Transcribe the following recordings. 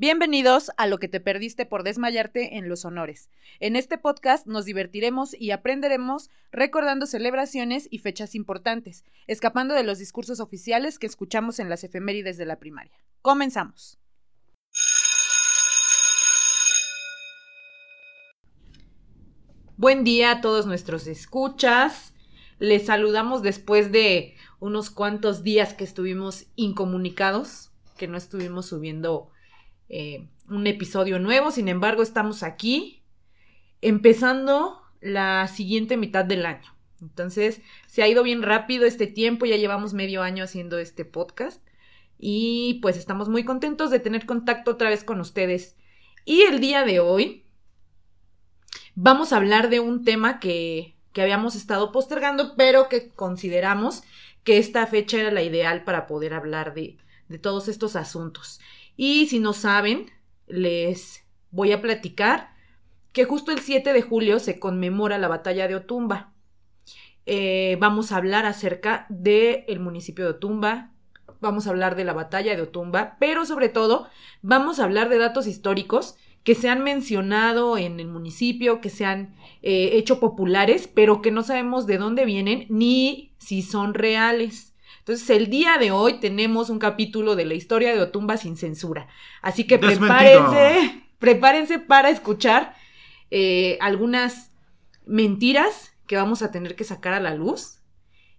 Bienvenidos a lo que te perdiste por desmayarte en los honores. En este podcast nos divertiremos y aprenderemos recordando celebraciones y fechas importantes, escapando de los discursos oficiales que escuchamos en las efemérides de la primaria. Comenzamos. Buen día a todos nuestros escuchas. Les saludamos después de unos cuantos días que estuvimos incomunicados, que no estuvimos subiendo eh, un episodio nuevo. Sin embargo, estamos aquí empezando la siguiente mitad del año. Entonces, se ha ido bien rápido este tiempo, ya llevamos medio año haciendo este podcast y pues estamos muy contentos de tener contacto otra vez con ustedes. Y el día de hoy vamos a hablar de un tema que, que habíamos estado postergando, pero que consideramos que esta fecha era la ideal para poder hablar de, de todos estos asuntos. Y si no saben, les voy a platicar que justo el 7 de julio se conmemora la batalla de Otumba. Eh, vamos a hablar acerca del municipio de Otumba, vamos a hablar de la batalla de Otumba, pero sobre todo vamos a hablar de datos históricos que se han mencionado en el municipio, que se han eh, hecho populares, pero que no sabemos de dónde vienen ni si son reales. Entonces, el día de hoy tenemos un capítulo de la historia de Otumba sin censura. Así que prepárense, prepárense para escuchar eh, algunas mentiras que vamos a tener que sacar a la luz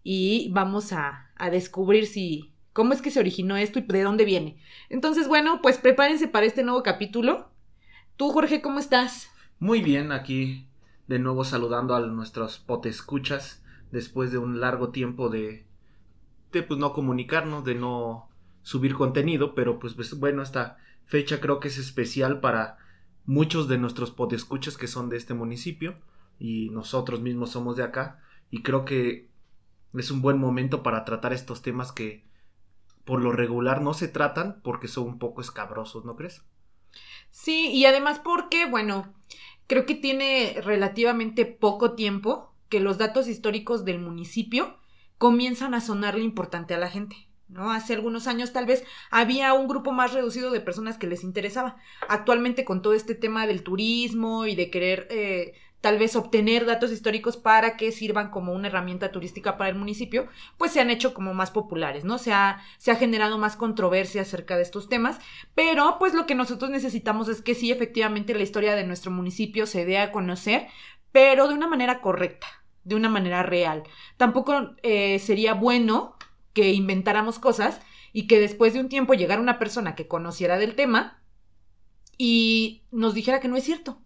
y vamos a, a descubrir si cómo es que se originó esto y de dónde viene. Entonces, bueno, pues prepárense para este nuevo capítulo. Tú, Jorge, ¿cómo estás? Muy bien, aquí de nuevo saludando a nuestros potescuchas después de un largo tiempo de de pues no comunicarnos, de no subir contenido, pero pues, pues, bueno, esta fecha creo que es especial para muchos de nuestros podescuchas que son de este municipio y nosotros mismos somos de acá y creo que es un buen momento para tratar estos temas que por lo regular no se tratan porque son un poco escabrosos, ¿no crees? Sí, y además porque, bueno, creo que tiene relativamente poco tiempo que los datos históricos del municipio comienzan a sonarle importante a la gente. ¿no? Hace algunos años tal vez había un grupo más reducido de personas que les interesaba. Actualmente con todo este tema del turismo y de querer eh, tal vez obtener datos históricos para que sirvan como una herramienta turística para el municipio, pues se han hecho como más populares, ¿no? Se ha, se ha generado más controversia acerca de estos temas, pero pues lo que nosotros necesitamos es que sí, efectivamente, la historia de nuestro municipio se dé a conocer, pero de una manera correcta, de una manera real. Tampoco eh, sería bueno que inventáramos cosas y que después de un tiempo llegara una persona que conociera del tema y nos dijera que no es cierto.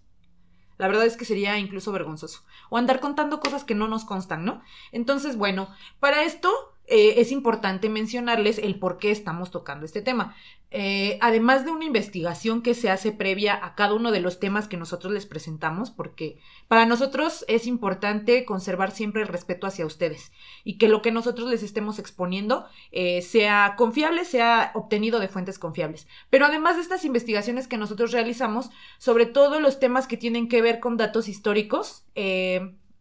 La verdad es que sería incluso vergonzoso. O andar contando cosas que no nos constan, ¿no? Entonces, bueno, para esto eh, es importante mencionarles el por qué estamos tocando este tema. Eh, además de una investigación que se hace previa a cada uno de los temas que nosotros les presentamos, porque para nosotros es importante conservar siempre el respeto hacia ustedes y que lo que nosotros les estemos exponiendo eh, sea confiable, sea obtenido de fuentes confiables. Pero además de estas investigaciones que nosotros realizamos, sobre todo los temas que tienen que ver con datos históricos,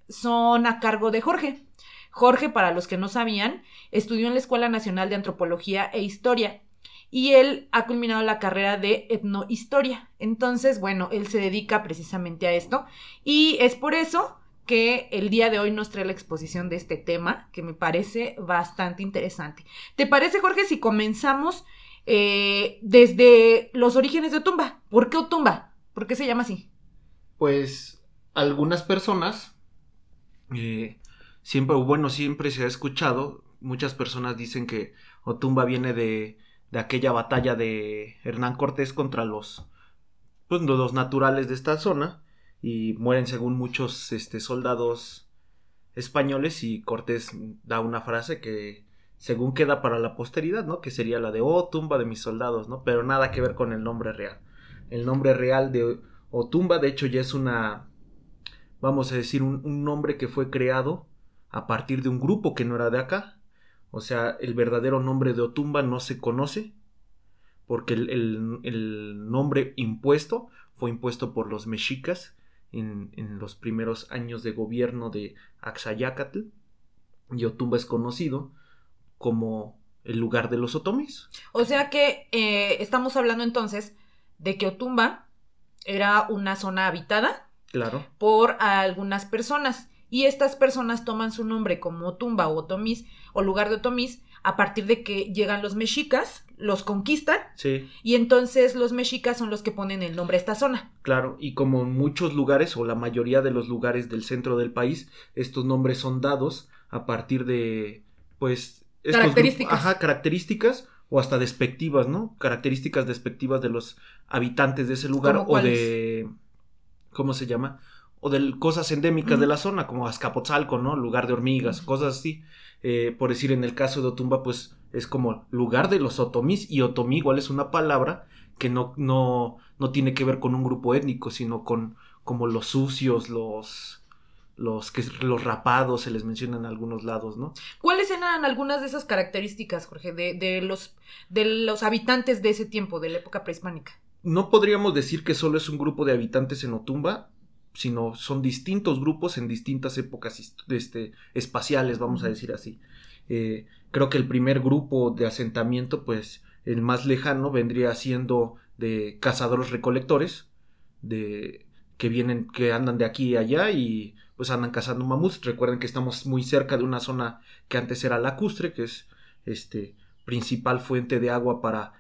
son a cargo de Jorge. Jorge, para los que no sabían, estudió en la Escuela Nacional de Antropología e Historia y él ha culminado la carrera de etnohistoria. Entonces, bueno, él se dedica precisamente a esto y es por eso que el día de hoy nos trae la exposición de este tema, que me parece bastante interesante. ¿Te parece, Jorge, si comenzamos eh, desde los orígenes de Otumba? ¿Por qué Otumba? ¿Por qué se llama así? Pues algunas personas eh, siempre, bueno, siempre se ha escuchado, muchas personas dicen que Otumba viene de, de aquella batalla de Hernán Cortés contra los, pues, los naturales de esta zona y mueren según muchos este, soldados españoles y Cortés da una frase que según queda para la posteridad, ¿no? Que sería la de Oh, tumba de mis soldados, ¿no? Pero nada que ver con el nombre real. El nombre real de Otumba, de hecho, ya es una, vamos a decir, un, un nombre que fue creado a partir de un grupo que no era de acá. O sea, el verdadero nombre de Otumba no se conoce porque el, nombre impuesto fue impuesto por los mexicas en, los primeros años de gobierno de Axayacatl y Otumba es conocido como el lugar de los otomis. O sea que eh, estamos hablando entonces de que Otumba era una zona habitada Claro. por algunas personas. Y estas personas toman su nombre como Otumba o Otomís o lugar de Otomís a partir de que llegan los mexicas, los conquistan Sí, y entonces los mexicas son los que ponen el nombre a esta zona. claro. Y como en muchos lugares, o la mayoría de los lugares del centro del país, estos nombres son dados a partir de, pues... estos Características. Ajá, características o hasta despectivas, ¿no? Características despectivas de los habitantes de ese lugar ¿Cómo o de... ¿Cómo se llama? O de cosas endémicas de la zona, como Azcapotzalco, ¿no? Lugar de hormigas, cosas así. Eh, por decir, en el caso de Otumba, pues es como lugar de los otomís, y otomí igual es una palabra que no, no, no tiene que ver con un grupo étnico, sino con como los sucios, los, los, que, los rapados, se les menciona en algunos lados, ¿no? ¿Cuáles eran algunas de esas características, Jorge, de, de los, de los habitantes de ese tiempo, de la época prehispánica? No podríamos decir que solo es un grupo de habitantes en Otumba, sino son distintos grupos en distintas épocas este, espaciales, vamos a decir así. Eh, creo que el primer grupo de asentamiento, pues el más lejano, vendría siendo de cazadores recolectores, de que vienen, que andan de aquí y allá y pues andan cazando mamuts. Recuerden que estamos muy cerca de una zona que antes era lacustre, que es este principal fuente de agua para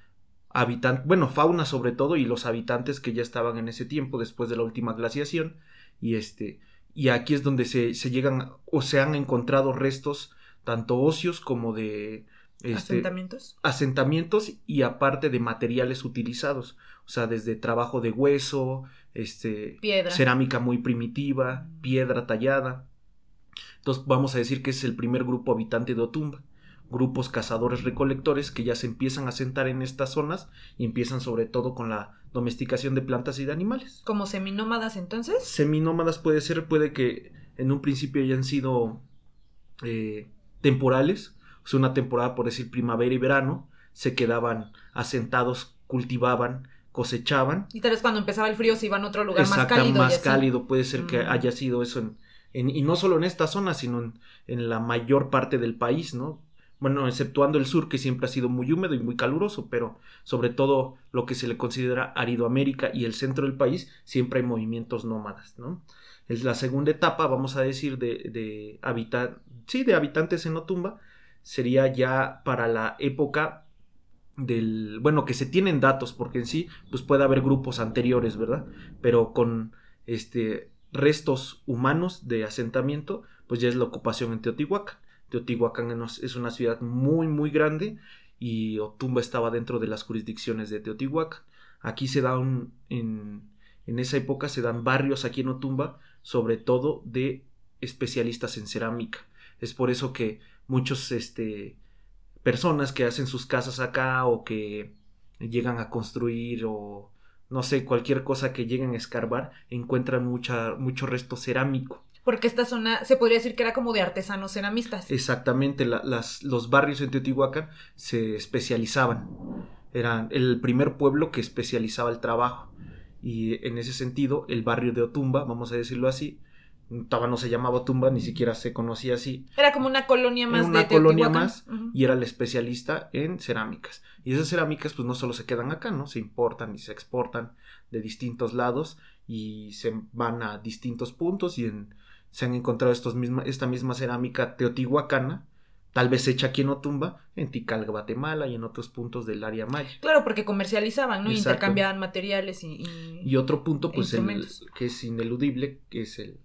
habitantes, bueno, fauna sobre todo, y los habitantes que ya estaban en ese tiempo, después de la última glaciación, y este, y aquí es donde se, se llegan, o se han encontrado restos, tanto óseos como de este, ¿Asentamientos? asentamientos y aparte de materiales utilizados, o sea, desde trabajo de hueso, este, Piedra. cerámica muy primitiva, piedra tallada. Entonces vamos a decir que es el primer grupo habitante de Otumba. Grupos cazadores recolectores que ya se empiezan a sentar en estas zonas y empiezan sobre todo con la domesticación de plantas y de animales. ¿Como seminómadas entonces? Seminómadas puede ser, puede que en un principio hayan sido eh, temporales, o sea, una temporada por decir primavera y verano, se quedaban asentados, cultivaban, cosechaban Y tal vez cuando empezaba el frío se iban a otro lugar más cálido. más cálido. Puede ser que Mm. haya sido eso en, en- y no solo en esta zona, sino en, en la mayor parte del país, ¿no? Bueno, exceptuando el sur, que siempre ha sido muy húmedo y muy caluroso, pero sobre todo lo que se le considera Aridoamérica y el centro del país, siempre hay movimientos nómadas, ¿no? Es la segunda etapa, vamos a decir, de, sí, de habitantes en Otumba, sería ya para la época del, bueno, que se tienen datos, porque en sí, pues puede haber grupos anteriores, ¿verdad? Pero con este restos humanos de asentamiento, pues ya es la ocupación en Teotihuacán. Teotihuacán es una ciudad muy, muy grande y Otumba estaba dentro de las jurisdicciones de Teotihuacán. Aquí se da un, en, en esa época se dan barrios aquí en Otumba, sobre todo de especialistas en cerámica. Es por eso que muchos, este, personas que hacen sus casas acá o que llegan a construir o no sé, cualquier cosa que lleguen a escarbar, encuentran mucho resto cerámico. Porque esta zona se podría decir que era como de artesanos ceramistas. Exactamente, la- las, los barrios en Teotihuacán se especializaban. Eran el primer pueblo que especializaba el trabajo. Y en ese sentido, el barrio de Otumba, vamos a decirlo así, todavía no se llamaba Otumba, ni siquiera se conocía así, Era como una colonia más Era una de colonia más y era el especialista en cerámicas. Y esas cerámicas pues no solo se quedan acá, ¿no? Se importan y se exportan de distintos lados y se van a distintos puntos y en- se han encontrado estos misma, esta misma cerámica teotihuacana, tal vez hecha aquí en Otumba, en Tikal, Guatemala y en otros puntos del área maya. Claro, porque comercializaban, ¿no? Exacto. Intercambiaban materiales y... y- Y otro punto, pues, el, que es ineludible, que es el,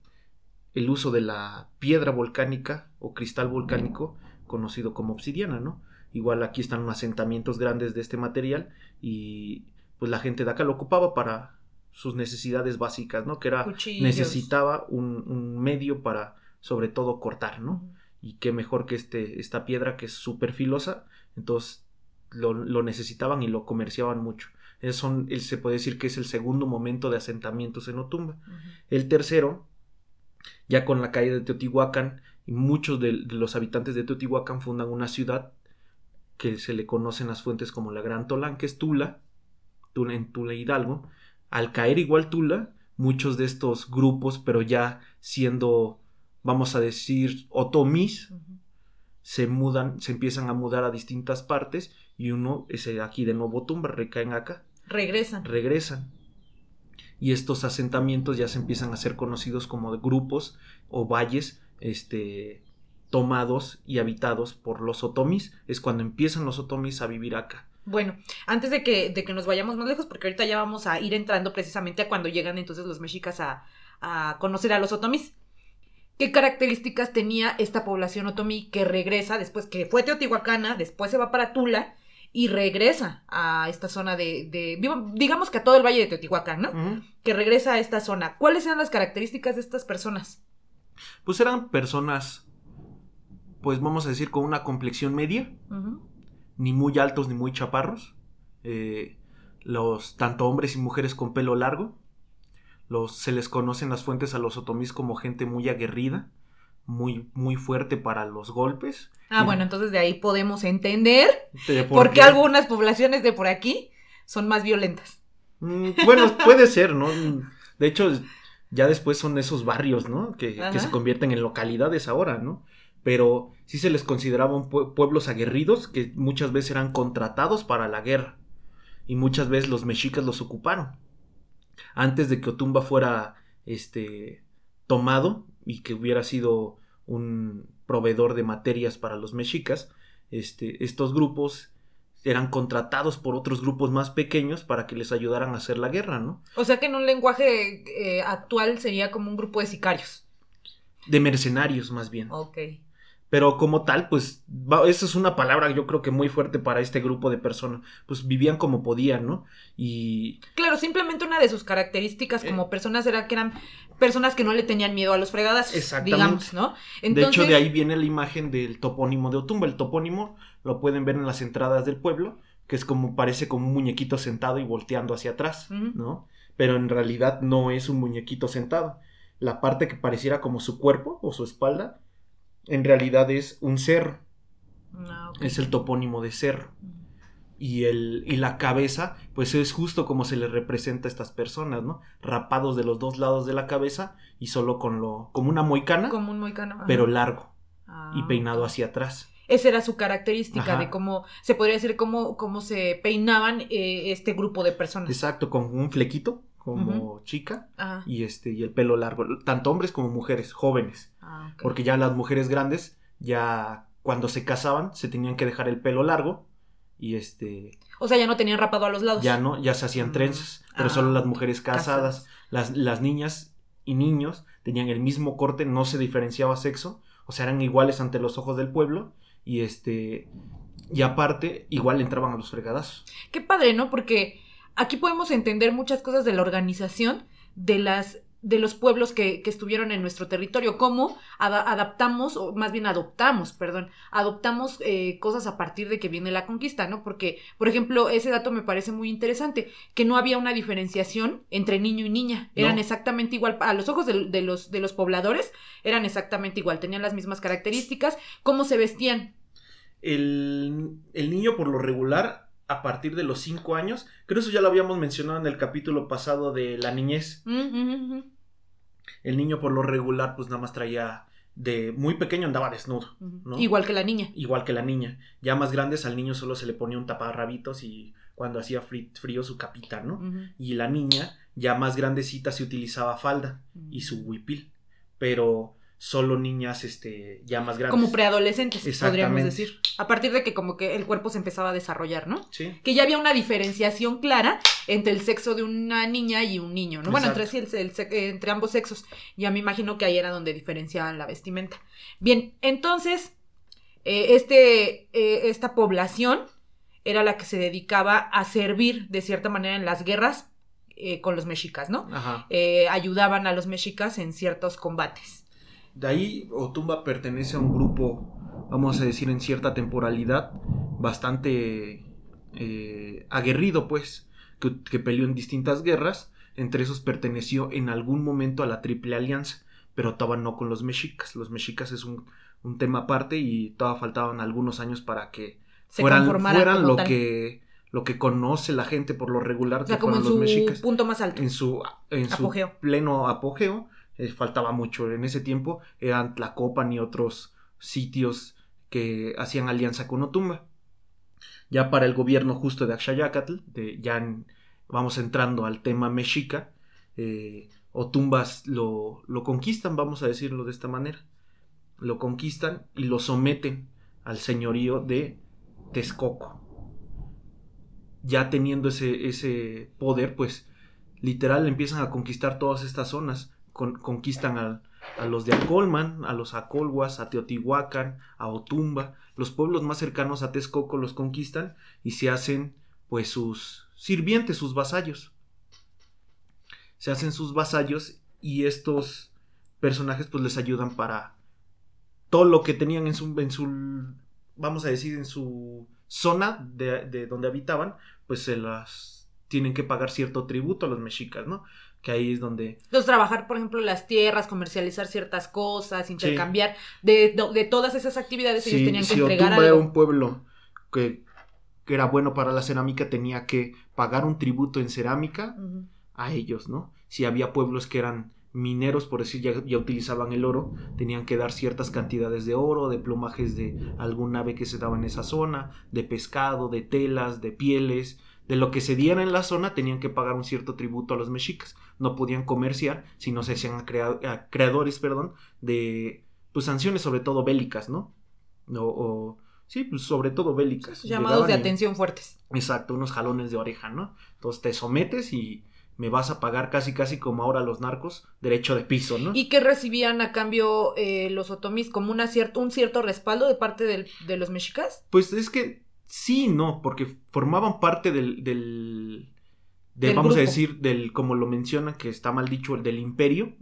el uso de la piedra volcánica o cristal volcánico, conocido como obsidiana, ¿no? Igual aquí están unos asentamientos grandes de este material y pues la gente de acá lo ocupaba para sus necesidades básicas, ¿no? Que era, Cuchillos. necesitaba un, un medio para, sobre todo, cortar, ¿no? Y qué mejor que este, esta piedra que es súper filosa, entonces lo, lo necesitaban y lo comerciaban mucho. Es son, se puede decir que es el segundo momento de asentamientos en Otumba. El tercero, ya con la caída de Teotihuacán, y muchos de, de los habitantes de Teotihuacán fundan una ciudad que se le conocen las fuentes como la Gran Tolán, que es Tula, Tula en Tula Hidalgo. Al caer igual Tula, muchos de estos grupos, pero ya siendo, vamos a decir, otomís, Ujú. se mudan, se empiezan a mudar a distintas partes y uno es aquí de nuevo tumba, recaen acá. Regresan. regresan. Y estos asentamientos ya se empiezan a ser conocidos como grupos o valles este, tomados y habitados por los otomis. Es cuando empiezan los otomis a vivir acá. Bueno, antes de que, de que nos vayamos más lejos, porque ahorita ya vamos a ir entrando precisamente a cuando llegan entonces los mexicas a, a conocer a los otomís. ¿Qué características tenía esta población otomí que regresa después que fue teotihuacana, después se va para Tula y regresa a esta zona de, de digamos que a todo el valle de Teotihuacán, ¿no? Que regresa a esta zona. ¿Cuáles eran las características de estas personas? Pues eran personas, pues vamos a decir, con una complexión media. Ni muy altos ni muy chaparros. Eh, los tanto hombres y mujeres con pelo largo. Los, se les conoce en las fuentes a los otomís como gente muy aguerrida, muy, muy fuerte para los golpes. Ah, Y- bueno, entonces de ahí podemos entender por qué algunas poblaciones de por aquí son más violentas. Mm, Bueno, puede ser, ¿no? De hecho, ya después son esos barrios, ¿no? Que, se convierten en localidades ahora, ¿no? Pero sí se les consideraban pue- pueblos aguerridos que muchas veces eran contratados para la guerra. Y muchas veces los mexicas los ocuparon. Antes de que Otumba fuera este tomado y que hubiera sido un proveedor de materias para los mexicas, este, estos grupos eran contratados por otros grupos más pequeños para que les ayudaran a hacer la guerra, ¿no? O sea que en un lenguaje eh, actual sería como un grupo de sicarios. De mercenarios más bien. Ok. Pero como tal, pues va- esa es una palabra yo creo que muy fuerte para este grupo de personas. Pues vivían como podían, ¿no? Y Claro, simplemente una de sus características Eh. como personas era que eran personas que no le tenían miedo a los Exactamente. digamos, ¿no? de hecho de ahí viene la imagen del topónimo de Otumba. El topónimo lo pueden ver en las entradas del pueblo, que es como parece como un muñequito sentado y volteando hacia atrás. ¿no? Pero en realidad no es un muñequito sentado. La parte que pareciera como su cuerpo o su espalda, en realidad es un cerro. Ah, ok. Es el topónimo de cerro. y, el, y la cabeza, pues es justo como se les representa a estas personas, ¿no? Rapados de los dos lados de la cabeza y solo con lo, como una moicana, Como un moicano. ajá. pero largo Ah, y peinado hacia atrás. Esa era su característica Ajá. de cómo, se podría decir, cómo, cómo se peinaban eh, este grupo de personas. Exacto, con un flequito como chica Ajá. y este y el pelo largo, tanto hombres como mujeres, jóvenes, Ah, porque ya las mujeres grandes ya cuando se casaban se tenían que dejar el pelo largo y este O sea, ya no tenían rapado a los lados. ya no, ya se hacían Mm. trenzas, pero Ah, solo las mujeres casadas. casadas, las, las niñas y niños tenían el mismo corte, no se diferenciaba sexo, o sea, eran iguales ante los ojos del pueblo y este y aparte igual entraban a los fregadazos. Qué padre, ¿no? Porque aquí podemos entender muchas cosas de la organización de las de los pueblos que, que estuvieron en nuestro territorio, cómo ada- adaptamos, o más bien adoptamos, perdón, adoptamos eh, cosas a partir de que viene la conquista, ¿no? Porque, por ejemplo, ese dato me parece muy interesante, que no había una diferenciación entre niño y niña, eran No. exactamente igual, a los ojos de, de los, de los pobladores, eran exactamente igual, tenían las mismas características, cómo se vestían, El, el niño por lo regular a partir de los 5 años, creo eso ya lo habíamos mencionado en el capítulo pasado de la niñez. Mm, El niño por lo regular pues nada más traía de muy pequeño andaba desnudo. ¿no? igual que la niña. igual que la niña. Ya más grandes al niño solo se le ponía un taparrabitos y cuando hacía frío su capita, ¿no? Y la niña, ya más grandecita, se utilizaba falda y su huipil. Pero solo niñas, este, ya más grandes. Como preadolescentes, podríamos decir. A partir de que como que el cuerpo se empezaba a desarrollar, ¿no? Sí. Que ya había una diferenciación clara entre el sexo de una niña y un niño, ¿no? Bueno, entre, sí, el- el entre ambos sexos. Ya me imagino que ahí era donde diferenciaban la vestimenta. Bien, entonces, eh, este, eh, esta población era la que se dedicaba a servir de cierta manera en las guerras eh, con los mexicas, ¿no? Ajá. Eh, ayudaban a los mexicas en ciertos combates. De ahí Otumba pertenece a un grupo, vamos a decir, en cierta temporalidad, bastante eh, aguerrido, pues, que, que peleó en distintas guerras. Entre esos perteneció en algún momento a la Triple Alianza, pero todavía no con los mexicas. Los mexicas es un, un tema aparte y todavía faltaban algunos años para que Se fueran, lo tal. que lo que conoce la gente por lo regular O que sea, como en los su mexicas punto más alto. en su, en su Apogeo. pleno apogeo. Eh, faltaba mucho. En ese tiempo eran Tlacopan y otros sitios que hacían alianza con Otumba. Ya para el gobierno justo de Axayacatl, de, ya vamos entrando al tema mexica, eh, Otumbas lo, lo conquistan, vamos a decirlo de esta manera. Lo conquistan y lo someten al señorío de Texcoco. Ya teniendo ese, ese poder, pues literal empiezan a conquistar todas estas zonas. Conquistan a, los de Acolman, a los Acolhuas, a Teotihuacán, a Otumba. Los pueblos más cercanos a Texcoco los conquistan y se hacen pues sus sirvientes, sus vasallos. Se hacen sus vasallos y estos personajes pues les ayudan para todo lo que tenían en su, en su vamos a decir, en su zona de, de donde habitaban, pues se las tienen que pagar cierto tributo a los mexicas, ¿no? Que ahí es donde... Entonces, trabajar, por ejemplo, las tierras, comercializar ciertas cosas, intercambiar, de, de, todas esas actividades ellos tenían que entregar algo. era un pueblo que, que, era bueno para la cerámica, tenía que pagar un tributo en cerámica a ellos, ¿no? Si había pueblos que eran mineros, por decir, ya, ya, utilizaban el oro, tenían que dar ciertas cantidades de oro, de plumajes de algún ave que se daba en esa zona, de pescado, de telas, de pieles, de lo que se diera en la zona tenían que pagar un cierto tributo a los mexicas. No podían comerciar si no se hacían creadores, perdón, de pues sanciones sobre todo bélicas, ¿no? O, sí, pues sobre todo bélicas. Llamados de atención fuertes. Exacto, unos jalones de oreja, ¿no? Entonces te sometes y me vas a pagar casi casi como ahora los narcos, derecho de piso, ¿no? ¿Y qué recibían a cambio eh, los otomís? ¿Como una un cierto respaldo de parte de los mexicas? Pues es que Sí, no, porque formaban parte del, del, vamos a decir, del, como lo menciona, que está mal dicho, el del imperio.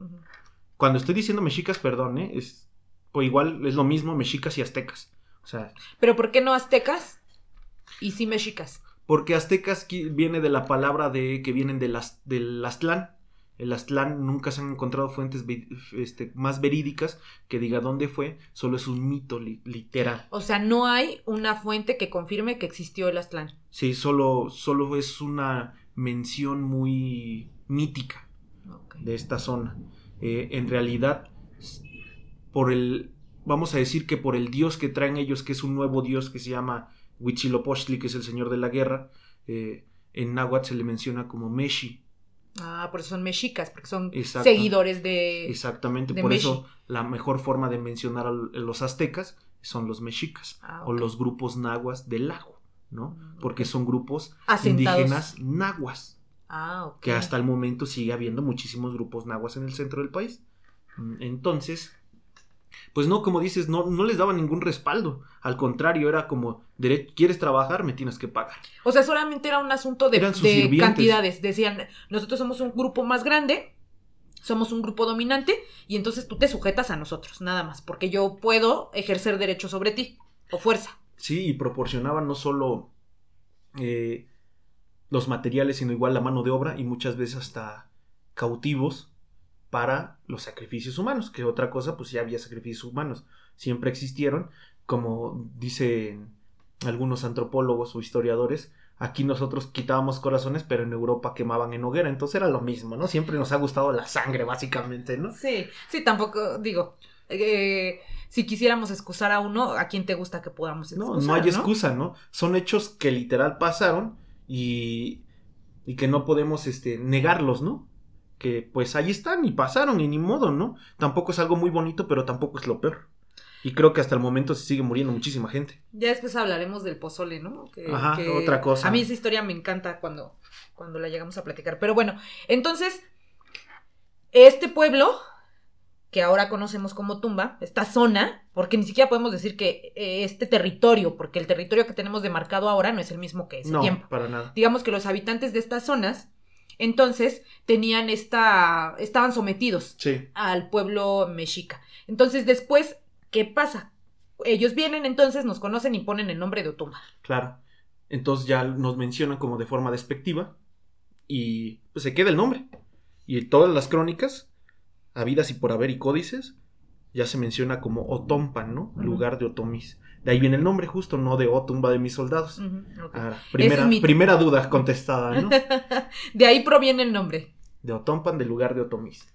Cuando estoy diciendo mexicas, perdón, ¿eh? es, pues igual es lo mismo mexicas y aztecas. O sea, ¿Pero por qué no aztecas y sí mexicas? Porque aztecas viene de la palabra de que vienen de las, del Aztlán el Aztlán nunca se han encontrado fuentes este, más verídicas que diga dónde fue, solo es un mito literal. O sea, no hay una fuente que confirme que existió el Aztlán. Sí, solo, solo es una mención muy mítica de esta zona. Eh, en realidad, por el, vamos a decir que por el dios que traen ellos, que es un nuevo dios que se llama Huitzilopochtli, que es el señor de la guerra, eh, en náhuatl se le menciona como Meshi, Ah, por eso son mexicas, porque son seguidores de. Exactamente, por eso la mejor forma de mencionar a los aztecas son los mexicas ah, o los grupos nahuas del lago, ¿no? Mm, porque son grupos indígenas nahuas. Ah, ok. Que hasta el momento sigue habiendo muchísimos grupos nahuas en el centro del país. Mm, entonces, pues no, como dices, no, no les daba ningún respaldo. Al contrario, era como, ¿quieres trabajar? Me tienes que pagar. O sea, solamente era un asunto de, de cantidades. Decían, nosotros somos un grupo más grande, somos un grupo dominante, y entonces tú te sujetas a nosotros, nada más, porque yo puedo ejercer derecho sobre ti, o fuerza. Sí, y proporcionaban no solo eh, los materiales, sino igual la mano de obra, y muchas veces hasta cautivos para los sacrificios humanos, que otra cosa, pues ya había sacrificios humanos, siempre existieron, como dicen algunos antropólogos o historiadores, aquí nosotros quitábamos corazones, pero en Europa quemaban en hoguera, entonces era lo mismo, ¿no? Siempre nos ha gustado la sangre, básicamente, ¿no? Sí, sí, tampoco, digo, eh, si quisiéramos excusar a uno, ¿a quién te gusta que podamos excusar? No, no hay excusa, ¿no? Son hechos que literal pasaron y, y que no podemos este, negarlos, ¿no? Que pues ahí están y pasaron y ni modo, ¿no? Tampoco es algo muy bonito, pero tampoco es lo peor. Y creo que hasta el momento se sigue muriendo muchísima gente. Ya después hablaremos del pozole, ¿no? Ajá, otra cosa. A mí esa historia me encanta cuando, cuando la llegamos a platicar. Pero bueno, entonces, este pueblo, que ahora conocemos como Tumba, esta zona, porque ni siquiera podemos decir que eh, este territorio, porque el territorio que tenemos demarcado ahora no es el mismo que ese no, tiempo. para nada. Digamos que los habitantes de estas zonas entonces tenían esta, estaban sometidos al pueblo mexica. Entonces después, ¿qué pasa? Ellos vienen entonces, nos conocen y ponen el nombre de Otumba. Claro. Entonces ya nos mencionan como de forma despectiva y pues se queda el nombre. Y todas las crónicas, habidas y por haber y códices, ya se menciona como Otompan, ¿no? Lugar de Otomis. De ahí viene el nombre justo, no de O, tumba de mis soldados. Ah, primera, primera duda contestada, ¿no? de ahí proviene el nombre. De Otompan, del lugar de Otomis.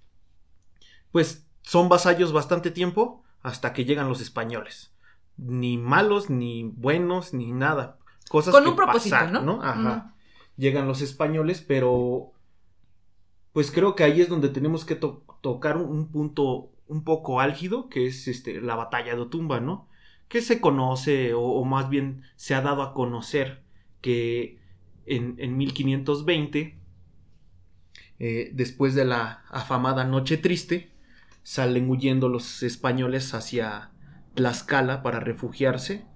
Pues son vasallos bastante tiempo hasta que llegan los españoles. Ni malos, ni buenos, ni nada. Cosas Con un propósito, ¿no? Ajá. llegan los españoles, pero pues creo que ahí es donde tenemos que tocar un, punto un poco álgido, que es este, la batalla de Otumba, ¿no? Que se conoce, o, más bien se ha dado a conocer que en, en 1520, eh, después de la afamada Noche Triste, salen huyendo los españoles hacia Tlaxcala para refugiarse,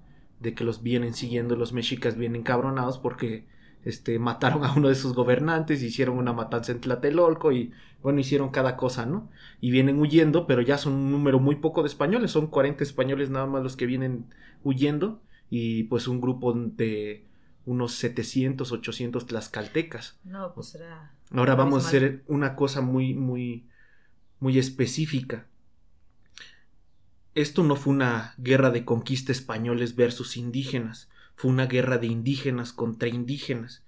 de que los vienen siguiendo los mexicas bien encabronados porque este, mataron a uno de sus gobernantes, hicieron una matanza en Tlatelolco y bueno, hicieron cada cosa, ¿no? Y vienen huyendo, pero ya son un número muy poco de españoles, son 40 españoles nada más los que vienen huyendo y pues un grupo de unos 700, 800 tlaxcaltecas. No, pues era... Ahora vamos a hacer una cosa muy, muy, muy específica. Esto no fue una guerra de conquista españoles versus indígenas, fue una guerra de indígenas contra indígenas.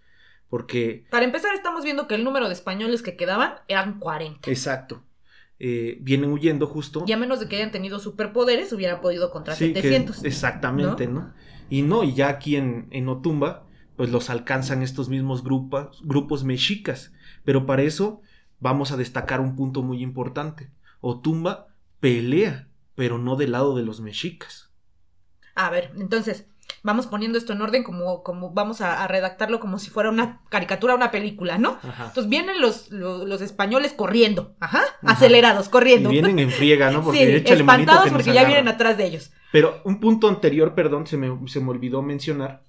Porque... Para empezar, estamos viendo que el número de españoles que quedaban eran 40. Exacto. Eh, vienen huyendo justo. Y a menos de que hayan tenido superpoderes, hubieran podido contra 700. exactamente, ¿no? Y no, y ya aquí en, en Otumba, pues los alcanzan estos mismos grupos, grupos mexicas. Pero para eso vamos a destacar un punto muy importante. Otumba pelea pero no del lado de los mexicas. A ver, entonces, vamos poniendo esto en orden como, como vamos a, redactarlo como si fuera una caricatura, una película, ¿no? Entonces vienen los, los, españoles corriendo, ajá, acelerados, corriendo. Y vienen en friega, ¿no? Porque sí, espantados porque ya vienen atrás de ellos. Pero un punto anterior, perdón, se me, se me olvidó mencionar.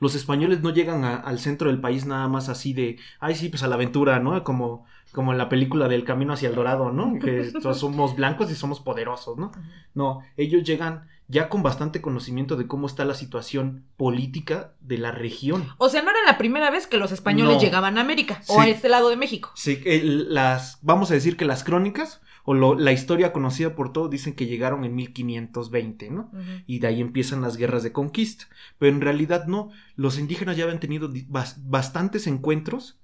Los españoles no llegan al centro del país nada más así de, ay, sí, pues a la aventura, ¿no? Como como en la película del Camino hacia el Dorado, ¿no? Que somos blancos y somos poderosos, ¿no? No, ellos llegan ya con bastante conocimiento de cómo está la situación política de la región. O sea, no era la primera vez que los españoles llegaban a América o a este lado de México. Sí, las, vamos a decir que las crónicas o la historia conocida por todos dicen que llegaron en 1520, ¿no? Y de ahí empiezan las guerras de conquista. Pero en realidad no, los indígenas ya habían tenido bastantes encuentros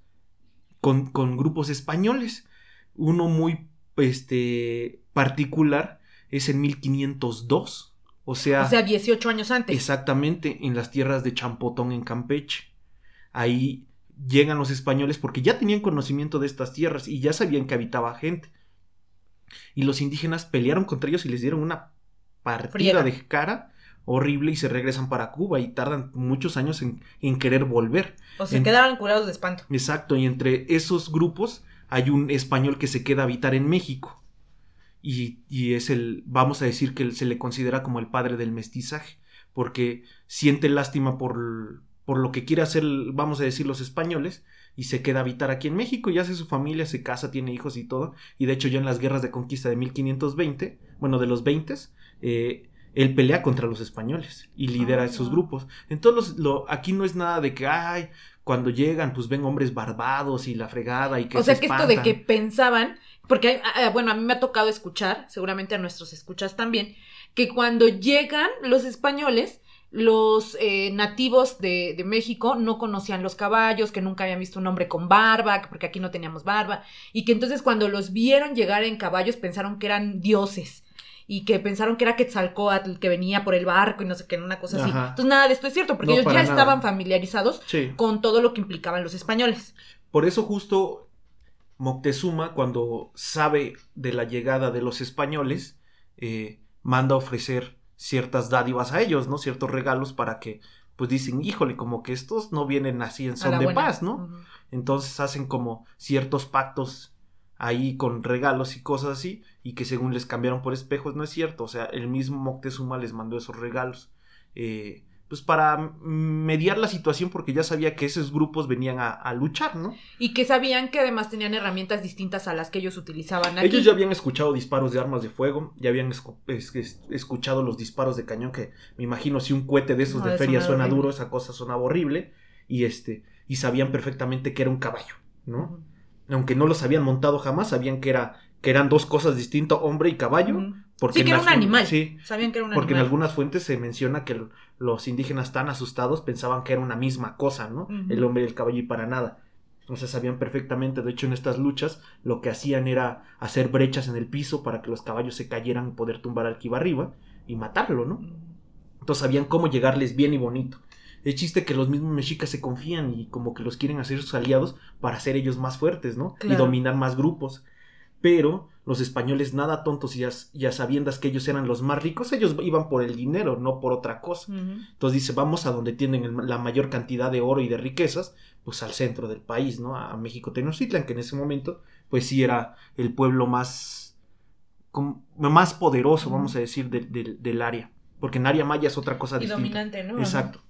con, grupos españoles. Uno muy este, particular es en 1502. O sea, o sea, 18 años antes. Exactamente, en las tierras de Champotón, en Campeche. Ahí llegan los españoles porque ya tenían conocimiento de estas tierras y ya sabían que habitaba gente. Y los indígenas pelearon contra ellos y les dieron una partida de cara horrible y se regresan para Cuba y tardan muchos años en, querer volver. O se quedaban curados de espanto. Exacto, y entre esos grupos hay un español que se queda a habitar en México. Y, y, es el, vamos a decir que se le considera como el padre del mestizaje, porque siente lástima por, por lo que quiere hacer, vamos a decir, los españoles, y se queda a habitar aquí en México y hace su familia, se casa, tiene hijos y todo. Y de hecho ya en las guerras de conquista de 1520, bueno, de los 20, eh, él pelea contra los españoles y lidera esos ah. grupos. Entonces, lo, aquí no es nada de que, ay, cuando llegan, pues ven hombres barbados y la fregada y que... O sea, que esto de que pensaban, porque, ah, ah, bueno, a mí me ha tocado escuchar, seguramente a nuestros escuchas también, que cuando llegan los españoles, los eh, nativos de, de, México no conocían los caballos, que nunca habían visto un hombre con barba, porque aquí no teníamos barba, y que entonces cuando los vieron llegar en caballos pensaron que eran dioses y que pensaron que era Quetzalcoatl que venía por el barco y no sé qué, una cosa así. Entonces nada de esto es cierto, porque ellos ya estaban familiarizados con todo lo que implicaban los españoles. Por eso justo Moctezuma, cuando sabe de la llegada de los españoles, eh, manda a ofrecer ciertas dádivas a ellos, ¿no? Ciertos regalos para que, pues dicen, híjole, como que estos no vienen así en son de paz, ¿no? Entonces hacen como ciertos pactos ahí con regalos y cosas así, y que según les cambiaron por espejos, no es cierto, o sea, el mismo Moctezuma les mandó esos regalos, eh, pues para mediar la situación porque ya sabía que esos grupos venían a, luchar, ¿no? Y que sabían que además tenían herramientas distintas a las que ellos utilizaban aquí. Ellos ya habían escuchado disparos de armas de fuego, ya habían escuchado los disparos de cañón, que me imagino si un cohete de esos de feria suena duro, esa cosa sonaba horrible, y este, y sabían perfectamente que era un caballo, ¿no? Aunque no los habían montado jamás, sabían que era que eran dos cosas distintas, hombre y caballo. Porque sí, que era un animal. Sí, sabían que era un porque en algunas fuentes se menciona que los indígenas tan asustados pensaban que era una misma cosa, ¿no? El hombre y el caballo y para nada. O sea, sabían perfectamente, de hecho en estas luchas lo que hacían era hacer brechas en el piso para que los caballos se cayeran y poder tumbar al que iba arriba y matarlo, ¿no? Entonces sabían cómo llegarles bien y bonito. El chiste que los mismos mexicas se confían y como que los quieren hacer sus aliados para ser ellos más fuertes, ¿no? Y dominar más grupos. Pero los españoles, nada tontos y ya, ya sabiendas que ellos eran los más ricos, ellos iban por el dinero, no por otra cosa. Entonces dice, vamos a donde tienen el- la mayor cantidad de oro y de riquezas, pues al centro del país, ¿no? A México Tenochtitlan, que en ese momento, pues sí era el pueblo más, más poderoso, vamos a decir, del- área. Porque en área maya es otra cosa Y distinta. dominante, ¿no? Exacto.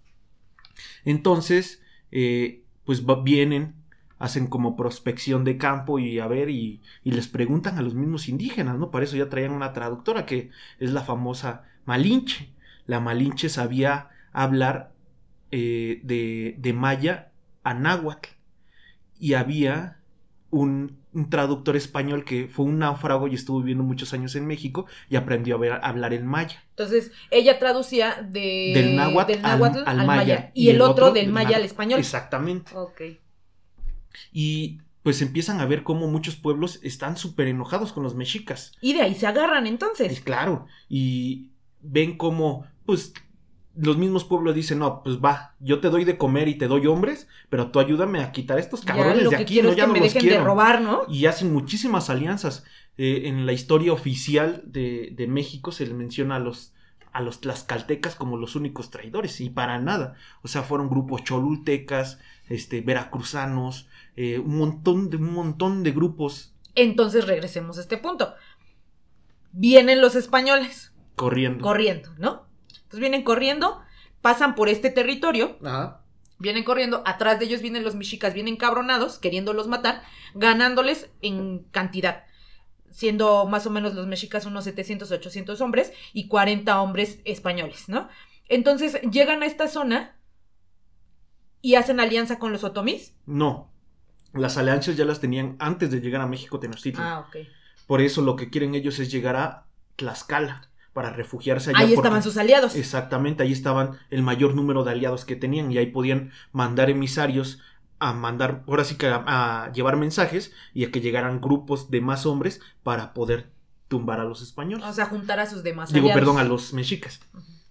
Entonces, eh, pues vienen, hacen como prospección de campo y a ver, y, y les preguntan a los mismos indígenas, ¿no? Para eso ya traían una traductora que es la famosa Malinche. La Malinche sabía hablar eh, de, de maya a náhuatl. Y había un, un traductor español que fue un náufrago y estuvo viviendo muchos años en México y aprendió a, ver- a hablar en maya. Entonces, ella traducía de, Del náhuatl al- náhuatl al maya. Y, el otro, del maya al español. Exactamente. Ok. Y pues empiezan a ver cómo muchos pueblos están súper enojados con los mexicas. Y de ahí se agarran entonces. claro, y ven cómo, pues, los mismos pueblos dicen, no, pues va, yo te doy de comer y te doy hombres, pero tú ayúdame a quitar a estos cabrones de aquí, no, ya no me los dejen quiero. de robar, ¿no? Y hacen muchísimas alianzas. Eh, en la historia oficial de, de México se le menciona a los, a los tlaxcaltecas como los únicos traidores, y para nada. O sea, fueron grupos cholultecas, este, veracruzanos, eh, un montón de, un montón de grupos Entonces regresemos a este punto. Vienen los españoles corriendo. corriendo, ¿no? Entonces vienen corriendo, pasan por este territorio, Ajá. vienen corriendo, atrás de ellos vienen los mexicas, vienen cabronados, queriéndolos matar, ganándoles en cantidad. Siendo más o menos los mexicas unos 700, 800 hombres y 40 hombres españoles, ¿no? Entonces llegan a esta zona y hacen alianza con los otomís. No. Las alianzas ya las tenían antes de llegar a México Tenochtitlan. Ah, ok. Por eso lo que quieren ellos es llegar a Tlaxcala para refugiarse allá. Ahí porque- estaban sus aliados. Exactamente, ahí estaban el mayor número de aliados que tenían y ahí podían mandar emisarios a mandar, ahora sí que a, a llevar mensajes y a que llegaran grupos de más hombres para poder tumbar a los españoles. O sea, juntar a sus demás Digo, aliados. perdón, a los mexicas.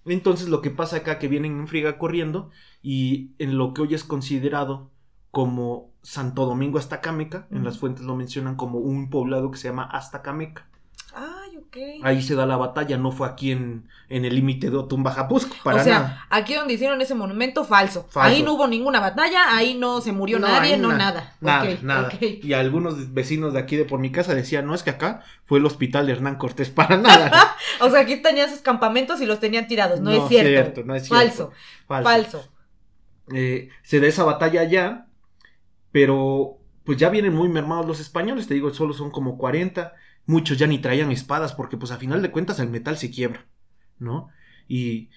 Entonces lo que pasa acá que vienen en friga corriendo y en lo que hoy es considerado como Santo Domingo Astacameca, en Ujú. las fuentes lo mencionan como un poblado que se llama Astacameca. Ahí se da la batalla, no fue aquí en, en el límite de Otumba-Japusco, para o sea, nada. aquí donde hicieron ese monumento, falso. Falso. Ahí no hubo ninguna batalla, ahí no se murió No, nadie, no na- nada. Nada, nada. Y algunos vecinos de aquí de por mi casa decían, no, es que acá fue el hospital de Hernán Cortés, para nada. O sea, aquí tenían sus campamentos y los tenían tirados. No, es cierto. no es cierto. Falso, Falso. falso. Eh, se da esa batalla allá, pero pues ya vienen muy mermados los españoles, te digo, solo son como 40, muchos ya ni traían espadas porque pues a final de cuentas el metal se quiebra, ¿no? Y...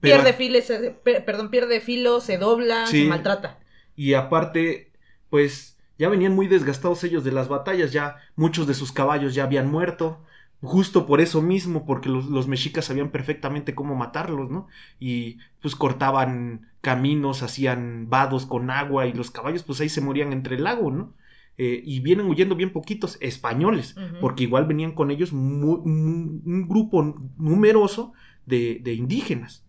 pero- Pierde filo, se- per- perdón, pierde filo, se dobla, Sí. se maltrata. Y aparte, pues ya venían muy desgastados ellos de las batallas, ya muchos de sus caballos ya habían muerto, justo por eso mismo, porque los, los mexicas sabían perfectamente cómo matarlos, ¿no? Y pues cortaban caminos, hacían vados con agua y los caballos pues ahí se morían entre el lago, ¿no? Eh, y vienen huyendo bien poquitos españoles, porque igual venían con ellos un, un grupo numeroso de, de indígenas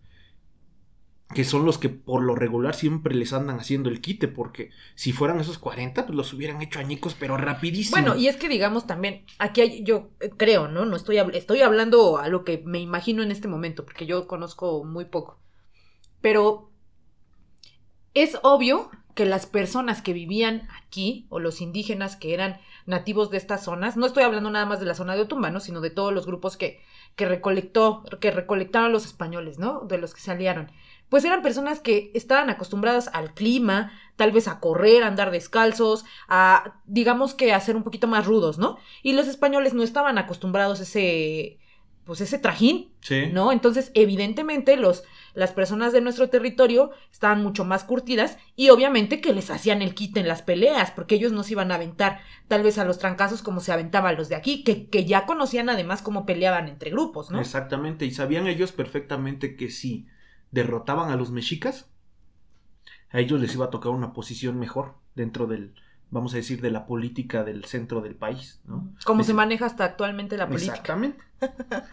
que son los que por lo regular siempre les andan haciendo el quite, porque si fueran esos 40, pues los hubieran hecho añicos, pero rapidísimo. Bueno, y es que digamos también, aquí hay, yo creo, ¿no? No estoy, estoy hablando a lo que me imagino en este momento, porque yo conozco muy poco. Pero es obvio que las personas que vivían aquí, o los indígenas que eran nativos de estas zonas, no estoy hablando nada más de la zona de Otumba, ¿no? Sino de todos los grupos que, que recolectó, que recolectaron los españoles, ¿no? De los que se aliaron. Pues eran personas que estaban acostumbradas al clima, tal vez a correr, a andar descalzos, a, digamos que a ser un poquito más rudos, ¿no? Y los españoles no estaban acostumbrados a ese, pues ese trajín, sí. ¿no? Entonces, evidentemente, los, las personas de nuestro territorio estaban mucho más curtidas y obviamente que les hacían el quite en las peleas, porque ellos no se iban a aventar tal vez a los trancazos como se aventaban los de aquí, que, que ya conocían además cómo peleaban entre grupos, ¿no? Exactamente, y sabían ellos perfectamente que si derrotaban a los mexicas, a ellos les iba a tocar una posición mejor dentro del, vamos a decir, de la política del centro del país, ¿no? Como Es- se maneja hasta actualmente la política. Exactamente.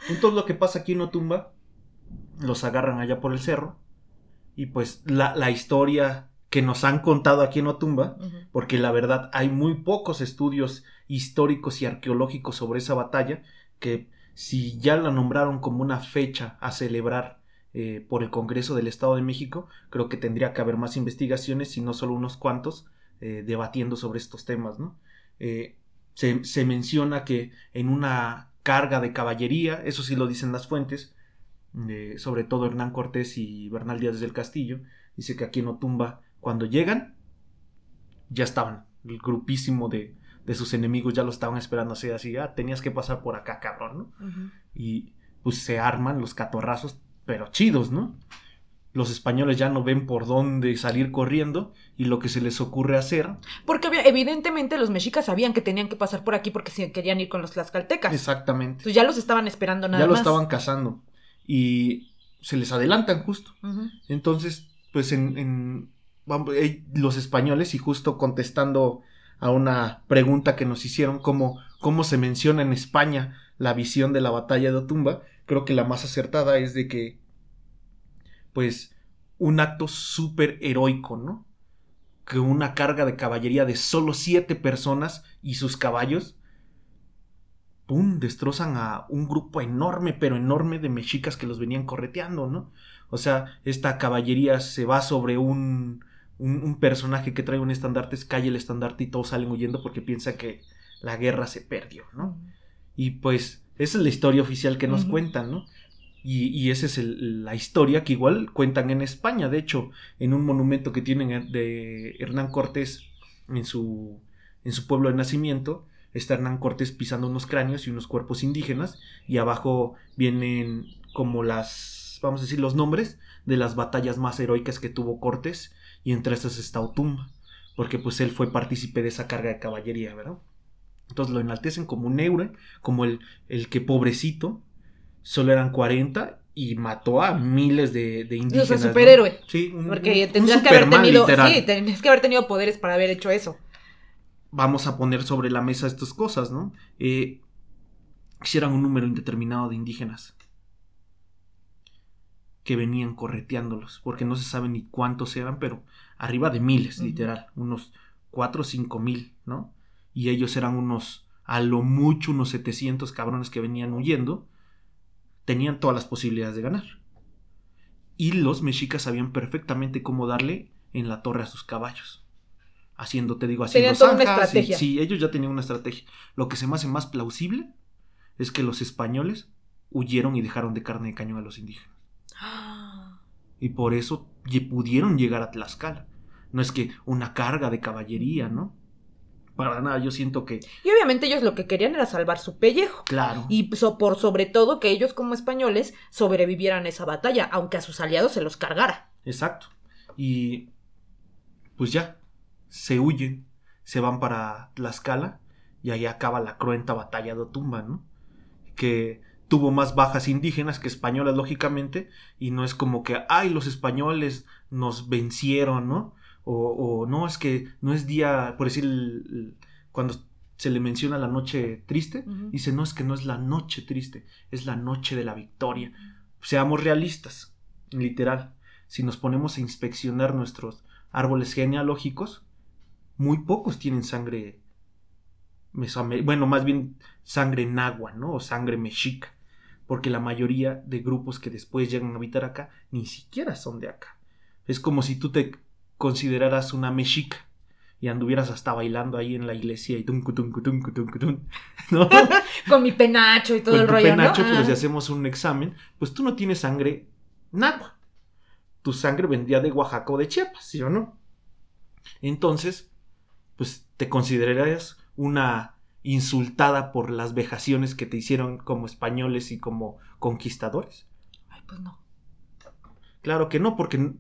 Entonces lo que pasa aquí en Otumba, los agarran allá por el cerro Y pues la, la historia que nos han contado aquí en Otumba, porque la verdad hay muy pocos estudios históricos y arqueológicos sobre esa batalla, que si ya la nombraron como una fecha a celebrar eh, por el Congreso del Estado de México, creo que tendría que haber más investigaciones y no solo unos cuantos eh, debatiendo sobre estos temas, ¿no? Eh, se, se menciona que en una carga de caballería, eso sí lo dicen las fuentes, eh, sobre todo Hernán Cortés y Bernal Díaz del Castillo, dice que aquí en Otumba, cuando llegan, ya estaban, el grupísimo de, de sus enemigos ya lo estaban esperando así, así, ah, tenías que pasar por acá, cabrón, ¿no? Y pues se arman los catorrazos, pero chidos, ¿no? Los españoles ya no ven por dónde salir corriendo y lo que se les ocurre hacer, Porque evidentemente los mexicas sabían que tenían que pasar por aquí porque se querían ir con los tlaxcaltecas. exactamente, Entonces ya los estaban esperando nada ya lo más. estaban cazando y se les adelantan justo. Entonces, pues en, en- vamos, eh, los españoles, y justo contestando a una pregunta que nos hicieron, cómo, cómo se menciona en España la visión de la batalla de Otumba, creo que la más acertada es de que, pues, un acto súper heroico, ¿no? Que una carga de caballería de solo siete personas y sus caballos, ¡pum!, destrozan a un grupo enorme, pero enorme de mexicas que los venían correteando, ¿no? O sea, esta caballería se va sobre un, un, un personaje que trae un estandarte, cae el estandarte y todos salen huyendo porque piensan que la guerra se perdió, ¿no? Y pues esa es la historia oficial que nos cuentan, ¿no? Y, y esa es el- la historia que igual cuentan en España. De hecho, en un monumento que tienen de Hernán Cortés en su, en su pueblo de nacimiento, está Hernán Cortés pisando unos cráneos y unos cuerpos indígenas. Y abajo vienen como las, vamos a decir, los nombres de las batallas más heroicas que tuvo Cortés. Y entre esas está Otumba. Porque pues él fue partícipe de esa carga de caballería, ¿verdad? Entonces lo enaltecen como un héroe, como el, el que pobrecito, solo eran 40 y mató a miles de, indígenas. superhéroe. Sí, un- Porque tendrías un que haber tenido. literal. Sí, tendrías que haber tenido poderes para haber hecho eso. Vamos a poner sobre la mesa estas cosas, ¿no? Eh, si eran un número indeterminado de indígenas que venían correteándolos, porque no se sabe ni cuántos eran, pero arriba de miles, literal, unos 4 o 5 mil, ¿no? Y ellos eran unos, a lo mucho, unos 700 cabrones que venían huyendo, tenían todas las posibilidades de ganar. Y los mexicas sabían perfectamente cómo darle en la torre a sus caballos. Haciendo, te digo, haciendo una zanjas y- estrategia. sí, ellos ya tenían una estrategia. Lo que se me hace más plausible es que los españoles huyeron y dejaron de carne de cañón a los indígenas. Y por eso pudieron llegar a Tlaxcala. No es que una carga de caballería, ¿no? Para nada, yo siento que, Y obviamente ellos lo que querían era salvar su pellejo. claro. Y so- por sobre todo que ellos como españoles sobrevivieran a esa batalla, aunque a sus aliados se los cargara. Exacto. Y pues ya, se huyen, se van para Tlaxcala y ahí acaba la cruenta batalla de Otumba, ¿no? Que tuvo más bajas indígenas que españolas, lógicamente, y no es como que, ay, los españoles nos vencieron, ¿no? O, o no, es que no es día, por decir, el- el- cuando se le menciona la noche triste, dice, no, es que no es la noche triste, es la noche de la victoria. Seamos realistas, literal. Si nos ponemos a inspeccionar nuestros árboles genealógicos, muy pocos tienen sangre bueno, más bien sangre nahua, ¿no? O sangre mexica. Porque la mayoría de grupos que después llegan a habitar acá ni siquiera son de acá. Es como si tú te consideraras una mexica y anduvieras hasta bailando ahí en la iglesia y tuncu, tuncu, tuncu, tuncu, tun, ¿no? Con mi penacho y todo Con el tu rollo, penacho, ¿no? pero Ah. si hacemos un examen, pues tú no tienes sangre nahua. Tu sangre vendría de Oaxaca o de Chiapas, ¿sí o no? Entonces, pues te considerarías una insultada por las vejaciones que te hicieron como españoles y como conquistadores. Ay, pues no. Claro que no, porque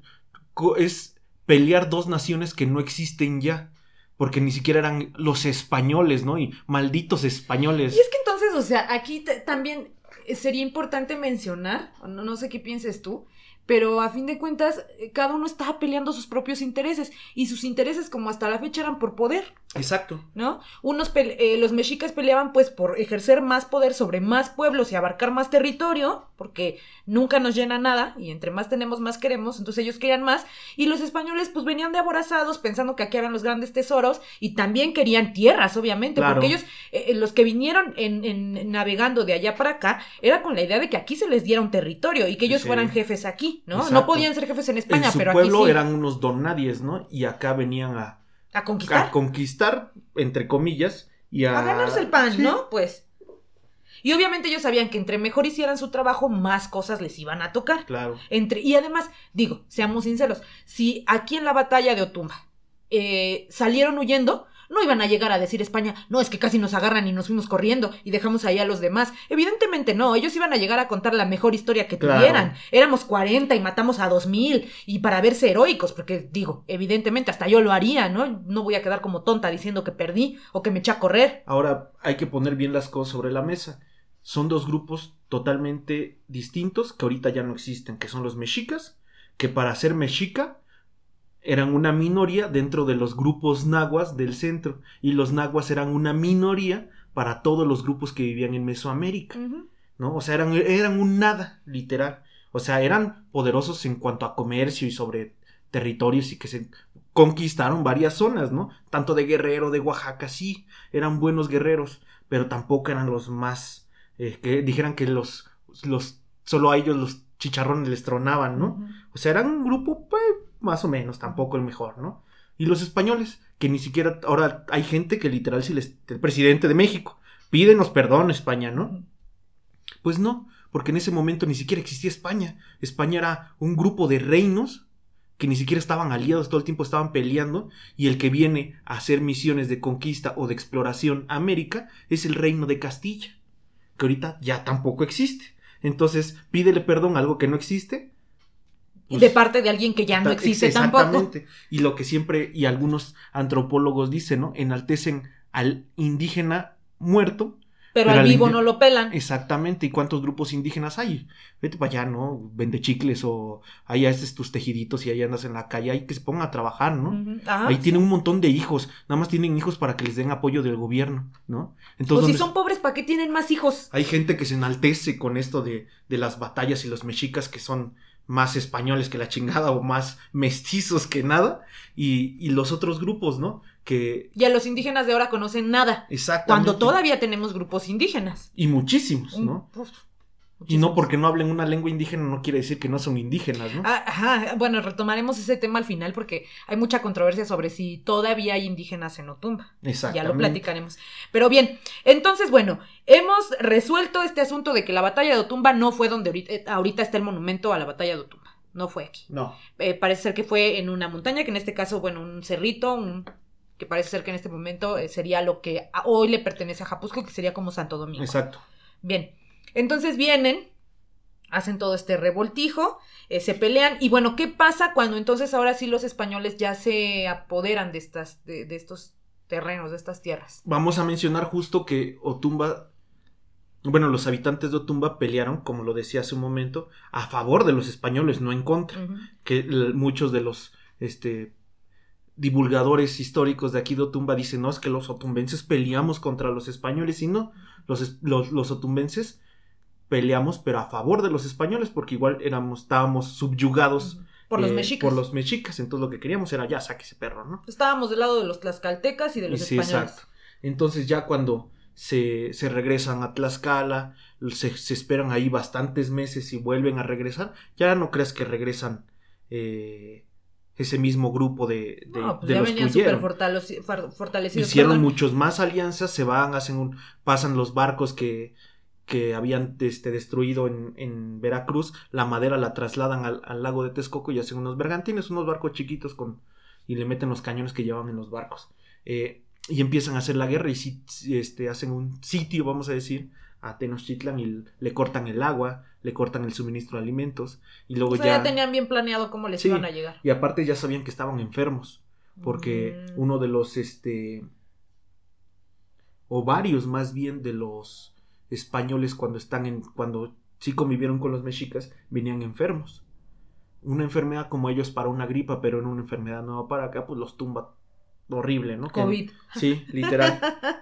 es pelear dos naciones que no existen ya. Porque ni siquiera eran los españoles, ¿no? Y malditos españoles. Y es que entonces, o sea, aquí también sería importante mencionar, no, no sé qué pienses tú, pero a fin de cuentas eh, cada uno estaba peleando sus propios intereses y sus intereses como hasta la fecha eran por poder. Exacto. ¿No? Unos eh, los mexicas peleaban pues por ejercer más poder sobre más pueblos y abarcar más territorio, porque nunca nos llena nada y entre más tenemos más queremos, entonces ellos querían más y los españoles pues venían de aborazados pensando que aquí habían los grandes tesoros y también querían tierras, obviamente, porque ellos, eh, los que vinieron en, navegando de allá para acá, era con la idea de que aquí se les diera un territorio y que ellos fueran jefes aquí, ¿no? No podían ser jefes en España, en su pero pueblo eran unos donadies, ¿no? Y acá venían a... A conquistar. A conquistar, entre comillas, y a... A ganarse el pan, ¿no? Pues... Y obviamente ellos sabían que entre mejor hicieran su trabajo, más cosas les iban a tocar. Claro. Entre, y además, digo, seamos sinceros, si aquí en la batalla de Otumba eh, salieron huyendo, no iban a llegar a decir España, no, es que casi nos agarran y nos fuimos corriendo y dejamos ahí a los demás. Evidentemente no, ellos iban a llegar a contar la mejor historia que tuvieran. Éramos 40 y matamos a 2000 y para verse heroicos, porque digo, evidentemente hasta yo lo haría, ¿no? No voy a quedar como tonta diciendo que perdí o que me eché a correr. Ahora hay que poner bien las cosas sobre la mesa. Son dos grupos totalmente distintos que ahorita ya no existen, que son los mexicas, que para ser mexica eran una minoría dentro de los grupos nahuas del centro y los nahuas eran una minoría para todos los grupos que vivían en Mesoamérica, ¿no? O sea, eran, eran un nada, literal. O sea, eran poderosos en cuanto a comercio y sobre territorios y que se conquistaron varias zonas, ¿no? Tanto de Guerrero, de Oaxaca, sí, eran buenos guerreros, pero tampoco eran los más, eh, que dijeran que los, los, solo a ellos los chicharrones les tronaban, ¿no? O sea, eran un grupo, pues, más o menos, tampoco el mejor, ¿no? Y los españoles, que ni siquiera, ahora hay gente que literal, si les, el presidente de México, pídenos perdón España, ¿no? Pues no, porque en ese momento ni siquiera existía España. España era un grupo de reinos que ni siquiera estaban aliados, todo el tiempo estaban peleando, y el que viene a hacer misiones de conquista o de exploración a América es el reino de Castilla, que ahorita ya tampoco existe. Entonces, pídele perdón a algo que no existe, y de parte de alguien que ya no existe tampoco. Y lo que siempre, y algunos antropólogos dicen, ¿no? Enaltecen al indígena muerto. Pero, al vivo no lo pelan. Exactamente. ¿Y cuántos grupos indígenas hay? Vete para allá, ¿no? Vende chicles o ahí haces tus tejiditos y ahí andas en la calle. Hay que se pongan a trabajar, ¿no? ahí tienen un montón de hijos. Nada más tienen hijos para que les den apoyo del gobierno, ¿no? Entonces, o si son pobres, ¿para qué tienen más hijos? Hay gente que se enaltece con esto de, de las batallas y los mexicas que son más españoles que la chingada o más mestizos que nada. Y, y los otros grupos, ¿no? Que... Y a los indígenas de ahora conocen nada. Exactamente. Cuando todavía tenemos grupos indígenas. Y muchísimos, ¿no? Y no porque no hablen una lengua indígena no quiere decir que no son indígenas, ¿no? Ah, ajá, bueno, retomaremos ese tema al final porque hay mucha controversia sobre si todavía hay indígenas en Otumba. Exacto. Ya lo platicaremos. Pero bien, entonces, bueno, hemos resuelto este asunto de que la batalla de Otumba no fue donde ahorita, eh, ahorita está el monumento a la batalla de Otumba. No fue aquí. No. Eh, parece ser que fue en una montaña, que en este caso, bueno, un cerrito, un que parece ser que en este momento eh, sería lo que hoy le pertenece a Japusco, que sería como Santo Domingo. Exacto. Bien. Entonces vienen, hacen todo este revoltijo, eh, se pelean. Y bueno, ¿qué pasa cuando entonces ahora sí los españoles ya se apoderan de, estas, de, estos terrenos, de estas tierras? Vamos a mencionar justo que Otumba bueno, los habitantes de Otumba pelearon, como lo decía hace un momento, a favor de los españoles, no en contra. Que muchos de los este, divulgadores históricos de aquí de Otumba dicen, no, es que los otumbenses peleamos contra los españoles y no, los, los, los otumbenses peleamos, pero a favor de los españoles, porque igual éramos, estábamos subyugados. Por los eh, mexicas. Por los mexicas, entonces lo que queríamos era ya saque ese perro, ¿no? Estábamos del lado de los tlaxcaltecas y de los sí, Exacto. Entonces ya cuando se, se regresan a Tlaxcala, se, se, esperan ahí bastantes meses y vuelven a regresar, ya no creas que regresan eh, ese mismo grupo de, de, no, pues ya los venían súper fortalecidos. Hicieron muchos más alianzas, se van, hacen un, pasan los barcos que que habían este, destruido en, Veracruz, la madera la trasladan al, lago de Texcoco y hacen unos bergantines, unos barcos chiquitos con y le meten los cañones que llevan en los barcos. Eh, y empiezan a hacer la guerra y este, hacen un sitio, vamos a decir, a Tenochtitlan y le cortan el agua, le cortan el suministro de alimentos y luego ya... ya tenían bien planeado cómo les iban a llegar. Y aparte ya sabían que estaban enfermos porque mm. uno de los este o varios más bien de los españoles cuando están en cuando sí convivieron con los mexicas venían enfermos una enfermedad como ellos para una gripa, pero en una enfermedad nueva para acá, pues los tumba horrible, ¿no? Que- COVID. sí, literal.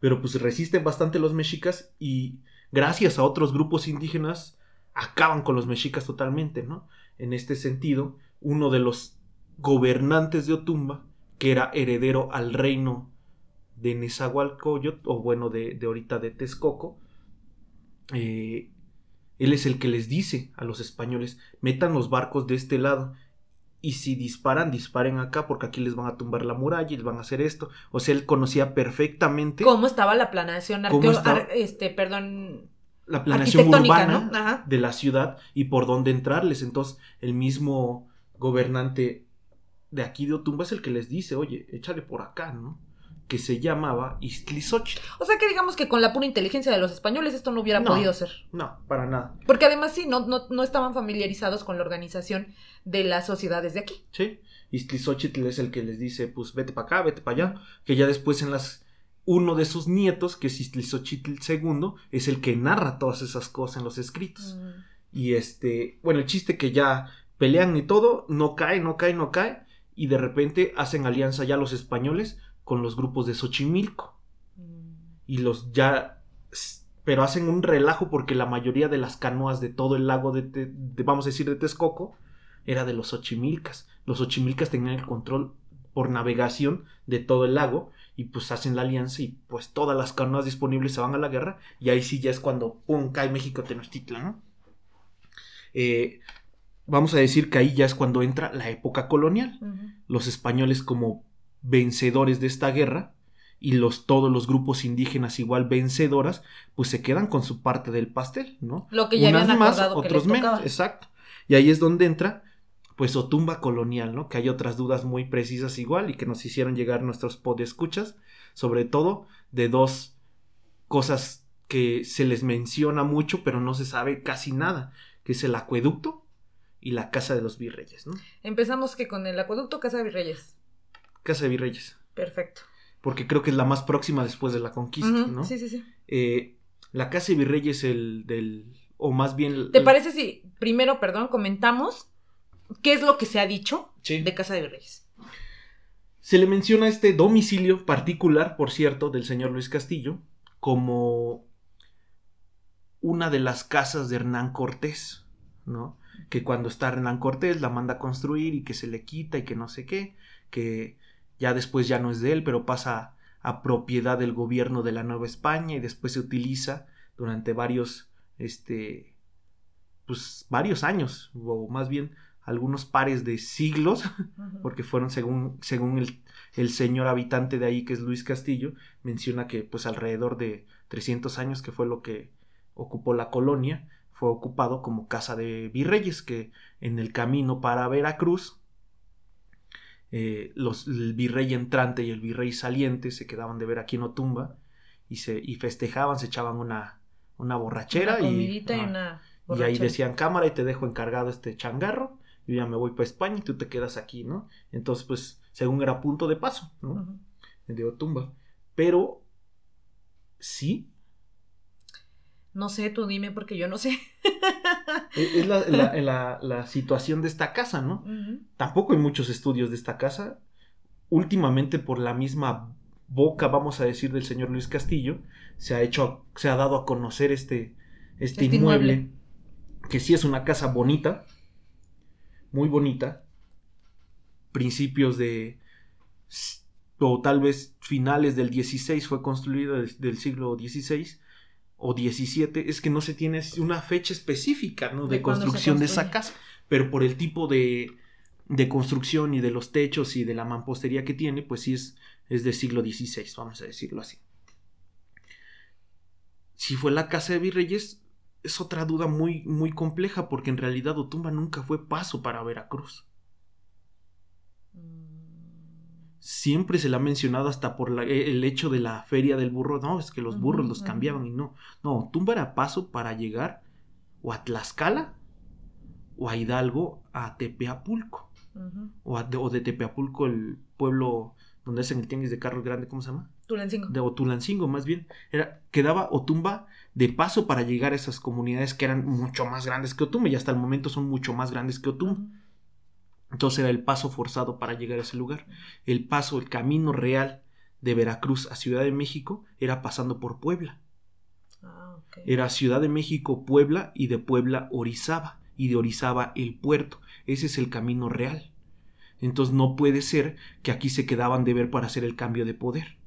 pero pues resisten bastante los mexicas y gracias a otros grupos indígenas acaban con los mexicas totalmente, ¿no? En este sentido, uno de los gobernantes de Otumba, que era heredero al reino de Nezahualcóyotl, o bueno, de, de ahorita de Texcoco, eh, él es el que les dice a los españoles, metan los barcos de este lado, y si disparan, disparen acá, porque aquí les van a tumbar la muralla y les van a hacer esto. O sea, él conocía perfectamente ¿Cómo estaba la planeación ¿Cómo arqueo- estaba? ar- este, perdón, la urbana de la ciudad y por dónde entrarles. Entonces, el mismo gobernante de aquí de Otumba es el que les dice, oye, échale por acá, ¿no? Que se llamaba Iztlizochitl. O sea que digamos que con la pura inteligencia de los españoles esto no hubiera No. podido ser. No, para nada. Porque además sí, no, no, no estaban familiarizados con la organización de las sociedades de aquí. ¿Sí? Iztlizochitl es el que les dice, pues vete para acá, vete para allá. Que ya después en las... Uno de sus nietos, que es Iztlizochitl II, es el que narra todas esas cosas en los escritos. Y este, bueno, el chiste que ya pelean y todo, no cae, no cae, no cae. Y de repente hacen alianza ya los españoles con los grupos de Xochimilco. Y los ya. Pero hacen un relajo porque la mayoría de las canoas de todo el lago de, Te- de- vamos a decir, de Texcoco, era de los Xochimilcas. Los Xochimilcas tenían el control por navegación de todo el lago y pues hacen la alianza y pues todas las canoas disponibles se van a la guerra y ahí sí ya es cuando pum cae México Tenochtitlan, ¿no? Eh, vamos a decir que ahí ya es cuando entra la época colonial. Los españoles como vencedores de esta guerra y los todos los grupos indígenas igual vencedoras, pues se quedan con su parte del pastel, ¿no? Lo que ya Unas habían más, acordado que otros les menos, exacto. Y ahí es donde entra pues Otumba colonial, ¿no? Que hay otras dudas muy precisas igual y que nos hicieron llegar nuestros podescuchas, sobre todo de dos cosas que se les menciona mucho, pero no se sabe casi nada, que es el acueducto y la casa de los virreyes, ¿no? Empezamos que con el acueducto Casa de Virreyes. Casa de virreyes, Perfecto. porque creo que es la más próxima después de la conquista, ¿no? Sí, sí, sí. Eh, la casa de virreyes el del o más bien ¿Te el- parece si primero, perdón, comentamos qué es lo que se ha dicho Sí. de Casa de Virreyes? Se le menciona este domicilio particular, por cierto, del señor Luis Castillo, como una de las casas de Hernán Cortés, ¿no? Que cuando está Hernán Cortés la manda a construir y que se le quita y que no sé qué, que ya después ya no es de él, pero pasa a propiedad del gobierno de la Nueva España y después se utiliza durante varios, este, pues varios años, o más bien algunos pares de siglos, porque fueron según, según el, el señor habitante de ahí que es Luis Castillo, menciona que pues alrededor de 300 años que fue lo que ocupó la colonia, fue ocupado como casa de virreyes, que en el camino para Veracruz, eh, los, el virrey entrante y el virrey saliente se quedaban de ver aquí en Otumba y, se, y festejaban, se echaban una, una borrachera Una y, una y ahí decían cámara y te dejo encargado este changarro. Yo ya me voy para España y tú te quedas aquí, ¿no? Entonces, pues, según era punto de paso, ¿no? Otumba. Pero, sí, No sé, tú dime porque yo no sé. e- es la, la- la- la situación de esta casa, ¿no? Tampoco hay muchos estudios de esta casa. Últimamente, por la misma boca, vamos a decir, del señor Luis Castillo, se ha hecho, se ha dado a conocer este, este, Este inmueble, inmueble. que sí es una casa bonita, muy bonita, principios de, o tal vez finales del 16 fue construida del siglo XVI o 17, es que no se tiene una fecha específica, ¿no? De, construcción de esa casa, pero por el tipo de, de construcción y de los techos y de la mampostería que tiene, pues sí es, es del siglo XVI, vamos a decirlo así. Si fue la casa de virreyes, es otra duda muy, muy compleja, porque en realidad Otumba nunca fue paso para Veracruz. Siempre se le ha mencionado hasta por la- e, el hecho de la feria del burro. No, es que los burros los cambiaban y no. No, Otumba era paso para llegar o a Tlaxcala o a Hidalgo a Tepeapulco o, a- de, o de Tepeapulco el pueblo donde hacen el tianguis de carros grande, ¿cómo se llama? Tulancingo. De Otulancingo, más bien. Era, quedaba Otumba de paso para llegar a esas comunidades que eran mucho más grandes que Otumba y hasta el momento son mucho más grandes que Otumba. Entonces era el paso forzado para llegar a ese lugar. El paso, el camino real de Veracruz a Ciudad de México era pasando por Puebla. Ah. Era Ciudad de México, Puebla y de Puebla Orizaba y de Orizaba el puerto. Ese es el camino real. Entonces no puede ser que aquí se quedaban de ver para hacer el cambio de poder.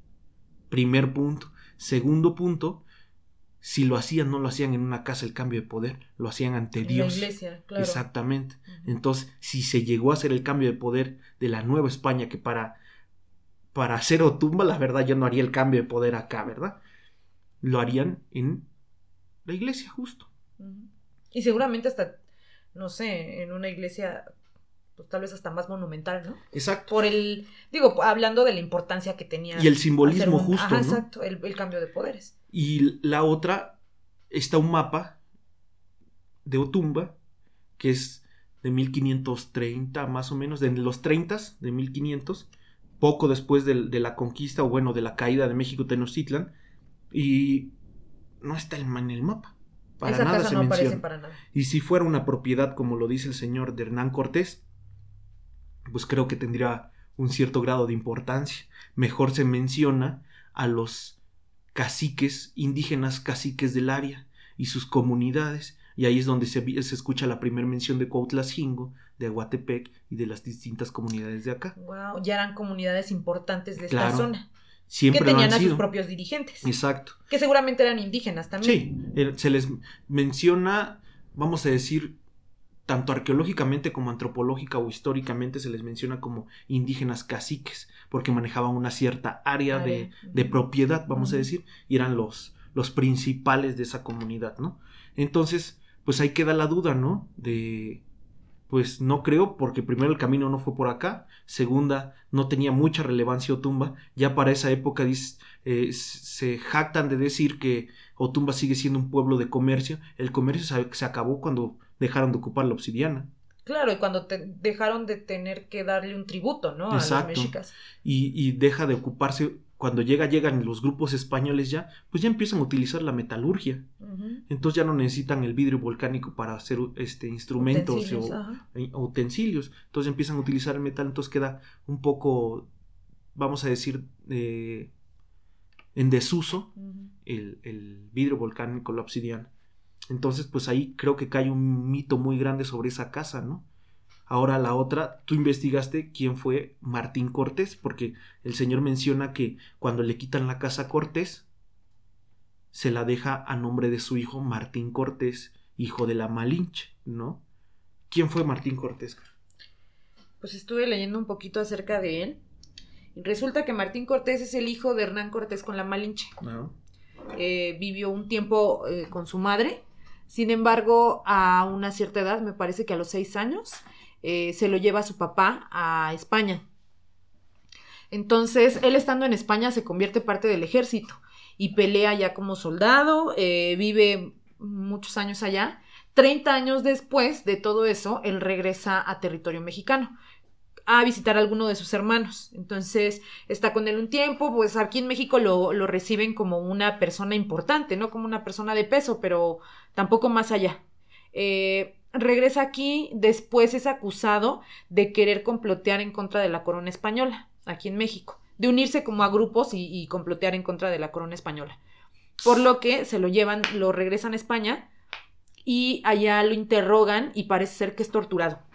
Primer punto. Segundo punto, si lo hacían, no lo hacían en una casa el cambio de poder, lo hacían ante En Dios. la iglesia, claro. Exactamente. Entonces, si se llegó a hacer el cambio de poder de la Nueva España, que para, para hacer Otumba, la verdad, yo no haría el cambio de poder acá, ¿verdad? Lo harían en la iglesia, justo. Y seguramente hasta, no sé, en una iglesia, pues tal vez hasta más monumental, ¿no? Exacto. Por el, digo, hablando de la importancia que tenía. Y el simbolismo un- justo, Ajá, ¿no? exacto, el, el cambio de poderes. Y la otra, está un mapa de Otumba, que es de 1530 más o menos, de los 30 de 1500, poco después de, la conquista, o bueno, de la caída de México Tenochtitlan, y no está el- en el mapa. Para Esa nada casa se no menciona. para nada. Y si fuera una propiedad, como lo dice el señor de Hernán Cortés, pues creo que tendría un cierto grado de importancia. Mejor se menciona a los caciques, indígenas caciques del área y sus comunidades, y ahí es donde se, escucha la primera mención de Cuautlacingo, de Aguatepec y de las distintas comunidades de acá. Wow, ya eran comunidades importantes de esta zona. Siempre que lo tenían a sus propios dirigentes. Exacto. Que seguramente eran indígenas también. Sí, se les menciona, vamos a decir, tanto arqueológicamente como antropológica o históricamente se les menciona como indígenas caciques, porque manejaban una cierta área de, de propiedad, vamos a decir, y eran los, los principales de esa comunidad, ¿no? Entonces, pues ahí queda la duda, ¿no? De, pues no creo, porque primero el camino no fue por acá, segunda, no tenía mucha relevancia Otumba, ya para esa época eh, se jactan de decir que Otumba sigue siendo un pueblo de comercio, el comercio se, se acabó cuando dejaron de ocupar la obsidiana, Claro, y cuando te- dejaron de tener que darle un tributo, ¿no? A Exacto. los mexicas. y, y deja de ocuparse, cuando llega, llegan los grupos españoles ya, pues ya empiezan a utilizar la metalurgia, entonces ya no necesitan el vidrio volcánico para hacer este, instrumentos Utensilios, o, eh, utensilios. Entonces empiezan a utilizar el metal, entonces queda un poco, vamos a decir, eh, en desuso el, el vidrio volcánico, la obsidiana. Entonces, pues ahí creo que cae un mito muy grande sobre esa casa, ¿no? Ahora la otra, tú investigaste quién fue Martín Cortés, porque el señor menciona que cuando le quitan la casa a Cortés, se la deja a nombre de su hijo Martín Cortés, hijo de la Malinche, ¿no? ¿Quién fue Martín Cortés? Pues estuve leyendo un poquito acerca de él. Y resulta que Martín Cortés es el hijo de Hernán Cortés con la Malinche. ¿No? Eh, vivió un tiempo eh, con su madre. Sin embargo, a una cierta edad, me parece que a los seis años, eh, se lo lleva su papá a España. Entonces, él estando en España se convierte parte del ejército y pelea ya como soldado, eh, vive muchos años allá. 30 años después de todo eso, él regresa a territorio mexicano a visitar a alguno de sus hermanos. Entonces, está con él un tiempo, pues aquí en México lo, lo reciben como una persona importante, no como una persona de peso, pero tampoco más allá. Eh, regresa aquí, después es acusado de querer complotear en contra de la corona española, aquí en México, de unirse como a grupos y, y complotear en contra de la corona española. Por lo que se lo llevan, lo regresan a España y allá lo interrogan y parece ser que es torturado.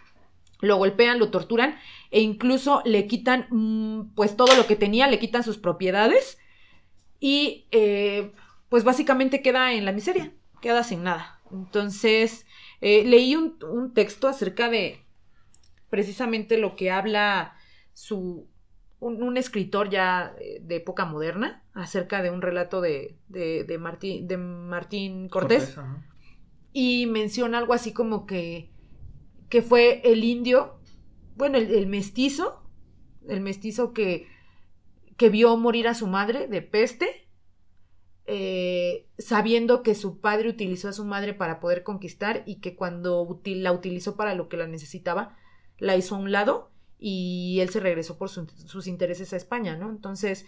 Lo golpean, lo torturan e incluso le quitan mm, pues todo lo que tenía, le quitan sus propiedades y eh, pues básicamente queda en la miseria, queda sin nada. Entonces eh, leí un, un texto acerca de precisamente lo que habla su un, un escritor ya eh, de época moderna acerca de un relato de, de, de Martín, de Martín Cortés ajá. y menciona algo así como que, que fue el indio, bueno, el, el mestizo, el mestizo que, que vio morir a su madre de peste, eh, sabiendo que su padre utilizó a su madre para poder conquistar y que cuando util- la utilizó para lo que la necesitaba, la hizo a un lado y él se regresó por su- sus intereses a España, ¿no? Entonces,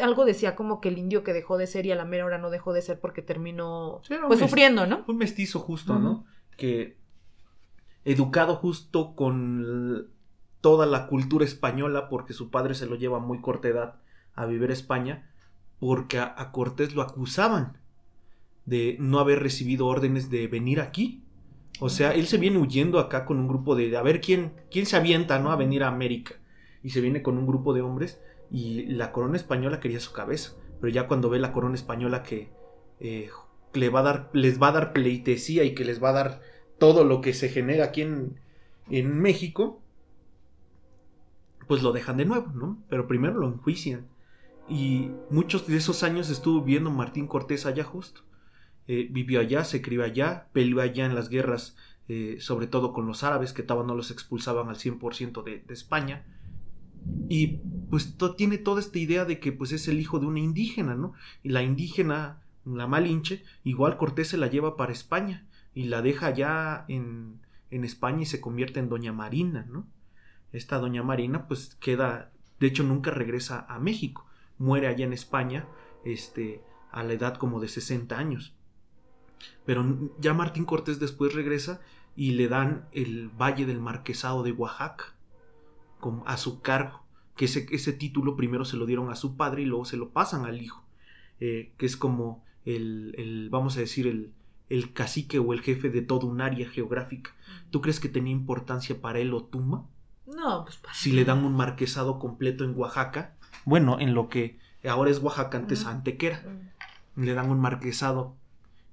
algo decía como que el indio que dejó de ser y a la mera hora no dejó de ser porque terminó Sí, pues sufriendo, ¿no? Un mestizo justo. ¿no? Que educado justo con toda la cultura española, porque su padre se lo lleva a muy corta edad a vivir a España, porque a, a Cortés lo acusaban de no haber recibido órdenes de venir aquí. O sea, él se viene huyendo acá con un grupo de, a ver quién, quién se avienta, ¿no? A venir a América. Y se viene con un grupo de hombres y la corona española quería su cabeza. Pero ya cuando ve la corona española que eh, le va a dar, les va a dar pleitesía y que les va a dar todo lo que se genera aquí en, en México, pues lo dejan de nuevo, ¿no? Pero primero lo enjuician. Y muchos de esos años estuvo viviendo Martín Cortés allá justo. Eh, vivió allá, se crió allá, peleó allá en las guerras, eh, sobre todo con los árabes, que todavía no los expulsaban al 100% de, de España. Y pues tiene toda esta idea de que pues es el hijo de una indígena, ¿no? Y la indígena, la Malinche, igual Cortés se la lleva para España y la deja allá en, en España y se convierte en Doña Marina, ¿no? Esta Doña Marina pues queda, de hecho nunca regresa a México, muere allá en España, este, a la edad como de 60 años. Pero ya Martín Cortés después regresa y le dan el Valle del Marquesado de Oaxaca a su cargo, que ese, ese título primero se lo dieron a su padre y luego se lo pasan al hijo, eh, que es como el, el, vamos a decir, el, el cacique o el jefe de toda un área geográfica. ¿Tú crees que tenía importancia para él Otumba? No, pues para Si le dan un marquesado completo en Oaxaca, bueno, en lo que ahora es Oaxaca, antes. Antequera, le dan un marquesado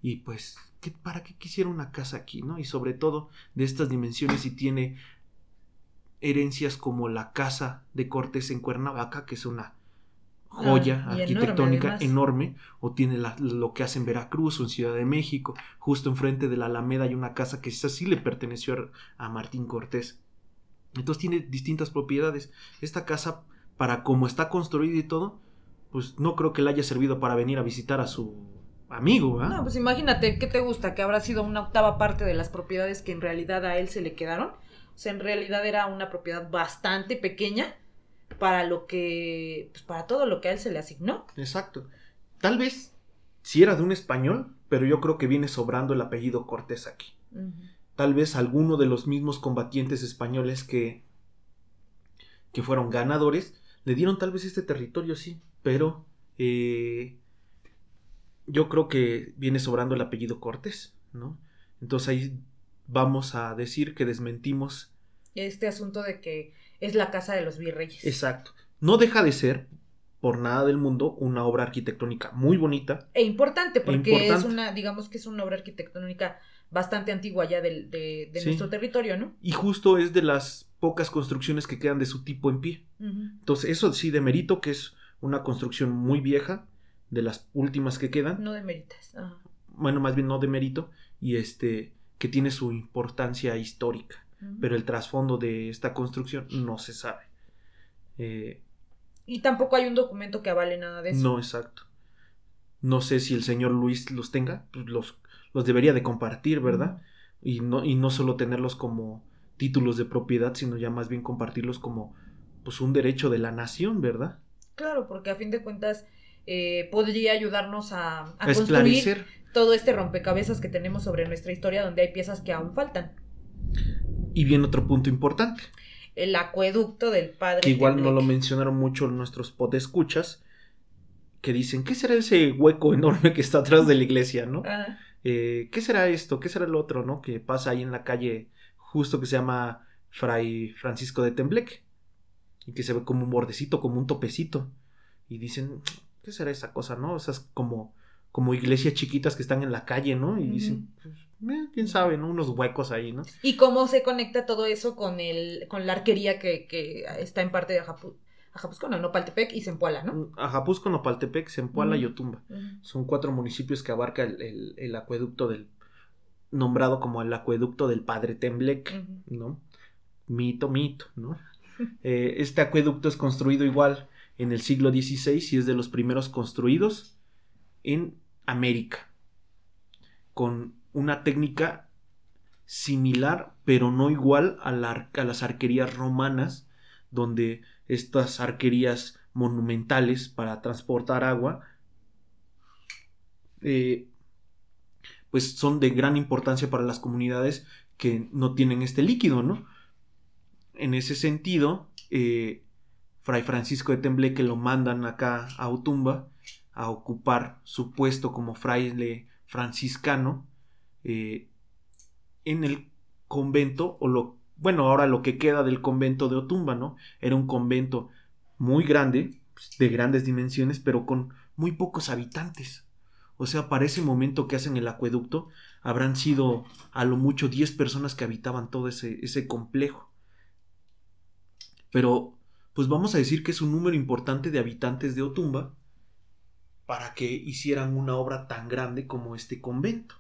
y pues, ¿qué, ¿para qué quisiera una casa aquí, no? Y sobre todo de estas dimensiones y tiene herencias como la casa de Cortés en Cuernavaca, que es una joya Ah, enorme, arquitectónica enorme, o tiene la- lo que hace en Veracruz o en Ciudad de México, justo enfrente de la Alameda hay una casa que sí le perteneció a a Martín Cortés. Entonces tiene distintas propiedades. Esta casa, para como está construida y todo, pues no creo que le haya servido para venir a visitar a su amigo. No, pues imagínate, ¿qué te gusta? Que habrá sido una octava parte de las propiedades que en realidad a él se le quedaron. O sea, en realidad era una propiedad bastante pequeña para lo que, pues para todo lo que a él se le asignó. Exacto. Tal vez si era de un español, pero yo creo que viene sobrando el apellido Cortés aquí. Tal vez alguno de los mismos combatientes españoles que, que fueron ganadores le dieron tal vez este territorio, sí, pero eh, yo creo que viene sobrando el apellido Cortés, ¿no? Entonces ahí vamos a decir que desmentimos Este asunto de que es la casa de los virreyes. Exacto. No deja de ser, por nada del mundo, una obra arquitectónica muy bonita. E importante, porque es importante. una, digamos que es una obra arquitectónica bastante antigua ya del- de, de Sí. nuestro territorio, ¿no? Y justo es de las pocas construcciones que quedan de su tipo en pie. Entonces, eso sí, de mérito, que es una construcción muy vieja, de las últimas que quedan. No demeritas. Ajá. Bueno, más bien no de mérito, y este, que tiene su importancia histórica. Pero el trasfondo de esta construcción no se sabe. Eh, Y tampoco hay un documento que avale nada de eso. No, exacto. No sé si el señor Luis los tenga, pues los, los debería de compartir, ¿verdad? Y no, y no solo tenerlos como títulos de propiedad, sino ya más bien compartirlos como pues un derecho de la nación, ¿verdad? Claro, porque a fin de cuentas eh, podría ayudarnos a, a construir todo este rompecabezas que tenemos sobre nuestra historia donde hay piezas que aún faltan. Y bien otro punto importante, El acueducto del padre. que igual no lo mencionaron mucho nuestros podescuchas, que dicen, ¿qué será ese hueco enorme que está atrás de la iglesia, no? Ah, eh, ¿qué será esto? ¿Qué será el otro, no? Que pasa ahí en la calle justo que se llama Fray Francisco de Tembleque. Y que se ve como un bordecito, como un topecito. Y dicen, ¿qué será esa cosa, no? Esas como, como iglesias chiquitas que están en la calle, ¿no? Y dicen, quién sabe, ¿no? Unos huecos ahí, ¿no? Y cómo se conecta todo eso con el con la arquería que, que está en parte de Ajapu- Ajapuzco, no, Nopaltepec y Zempoala, ¿no? Ajapuzco, Nopaltepec, Zempoala y. Otumba. Son cuatro municipios que abarca el, el- el acueducto del... nombrado como el acueducto del Padre Tembleque. Ujú. ¿no? Mito, mito, ¿no? Eh, este acueducto es construido igual en el siglo XVI y es de los primeros construidos en América, con una técnica similar, pero no igual a, las arquerías romanas donde estas arquerías monumentales para transportar agua, eh, pues son de gran importancia para las comunidades que no tienen este líquido, ¿no? En ese sentido, eh, Fray Francisco de Tembleque lo mandan acá a Otumba a ocupar su puesto como fraile franciscano eh, en el convento, o lo, bueno, ahora lo que queda del convento de Otumba, ¿no? Era un convento muy grande, pues, de grandes dimensiones, pero con muy pocos habitantes. O sea, para ese momento que hacen el acueducto, habrán sido a lo mucho 10 personas que habitaban todo ese, ese complejo. Pero, pues vamos a decir que es un número importante de habitantes de Otumba para que hicieran una obra tan grande como este convento.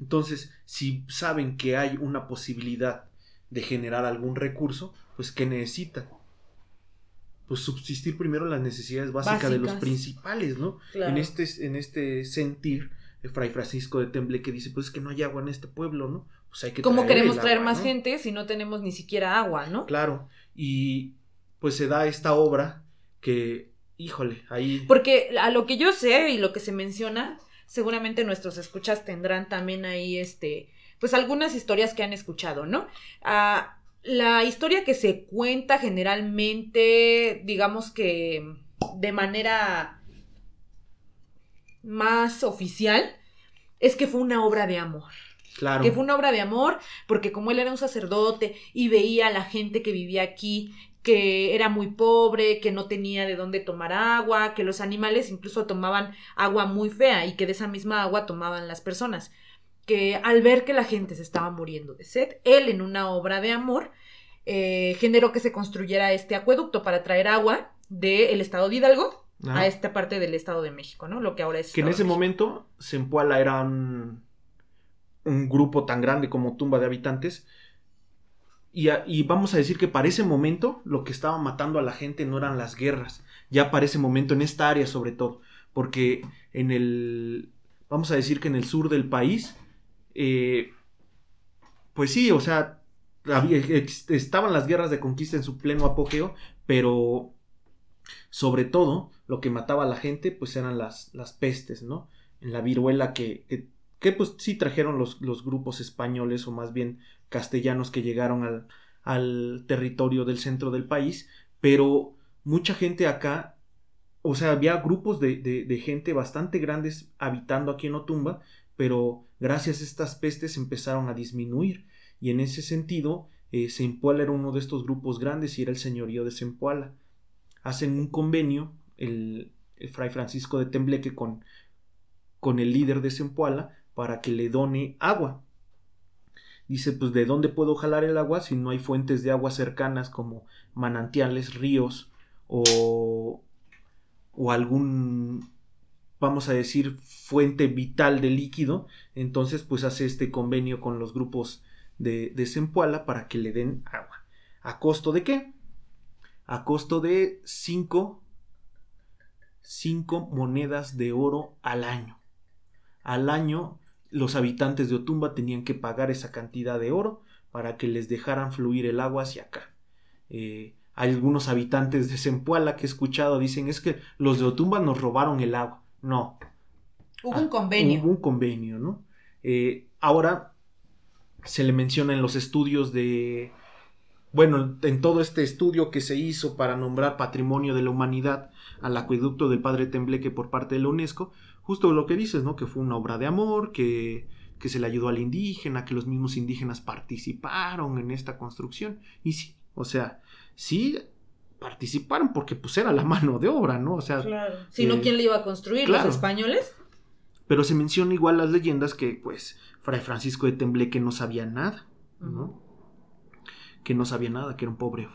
Entonces, si saben que hay una posibilidad de generar algún recurso, pues ¿qué necesitan? Pues subsistir primero las necesidades básicas, de los principales, ¿no? En, este, en este sentir, el Fray Francisco de Temble que dice, pues es que no hay agua en este pueblo, ¿no? Pues hay que ¿Cómo queremos traer más gente si no tenemos ni siquiera agua, ¿no? Claro, y pues se da esta obra que, híjole, ahí... Porque a lo que yo sé y lo que se menciona, seguramente nuestros escuchas tendrán también ahí, este, pues algunas historias que han escuchado, ¿no? Ah, la historia que se cuenta generalmente, digamos que de manera más oficial, es que fue una obra de amor. Claro. Que fue una obra de amor, porque como él era un sacerdote y veía a la gente que vivía aquí, que era muy pobre, que no tenía de dónde tomar agua, que los animales incluso tomaban agua muy fea y que de esa misma agua tomaban las personas. Que al ver que la gente se estaba muriendo de sed, él en una obra de amor eh, generó que se construyera este acueducto para traer agua del estado de Hidalgo a esta parte del estado de México, ¿no? Lo que ahora es. Que en ese momento Zempoala era un, un grupo tan grande como Tumba de Habitantes y, vamos a decir que para ese momento lo que estaba matando a la gente no eran las guerras, ya para ese momento en esta área sobre todo, porque en el, vamos a decir que en el sur del país, eh, pues sí, o sea, estaban las guerras de conquista en su pleno apogeo, pero sobre todo lo que mataba a la gente pues eran las, las pestes, ¿no? En la viruela que, que, pues sí trajeron los, los grupos españoles o más bien castellanos que llegaron al, territorio del centro del país, pero mucha gente acá, o sea, había grupos de, gente bastante grandes habitando aquí en Otumba, pero gracias a estas pestes empezaron a disminuir y en ese sentido eh, Zempoala era uno de estos grupos grandes y era el señorío de Zempoala. Hacen un convenio el, fray Francisco de Tembleque con, con el líder de Zempoala para que le done agua Dice, pues de dónde puedo jalar el agua si no hay fuentes de agua cercanas como manantiales, ríos o, o algún, vamos a decir, fuente vital de líquido. Entonces, pues hace este convenio con los grupos de, de para que le den agua. ¿A costo de qué? A costo de 5 cinco monedas de oro al año. Al año los habitantes de Otumba tenían que pagar esa cantidad de oro para que les dejaran fluir el agua hacia acá. Eh, algunos habitantes de Zempoala que he escuchado dicen es que los de Otumba nos robaron el agua. No. Hubo un ah, convenio. Hubo un convenio, ¿no? Eh, ahora se le menciona en los estudios de, bueno, en todo este estudio que se hizo para nombrar Patrimonio de la Humanidad al acueducto del Padre Tembleque por parte de la UNESCO, justo lo que dices, ¿no? Que fue una obra de amor, que, que se le ayudó al indígena, que los mismos indígenas participaron en esta construcción. Y sí, o sea, sí participaron porque pues era la mano de obra, ¿no? O sea... Claro. Si no, eh, ¿quién le iba a construir? ¿Los españoles? Pero se menciona igual las leyendas que, pues, Fray Francisco de Tembleque no sabía nada, ¿no? Que no sabía nada, que era un pobre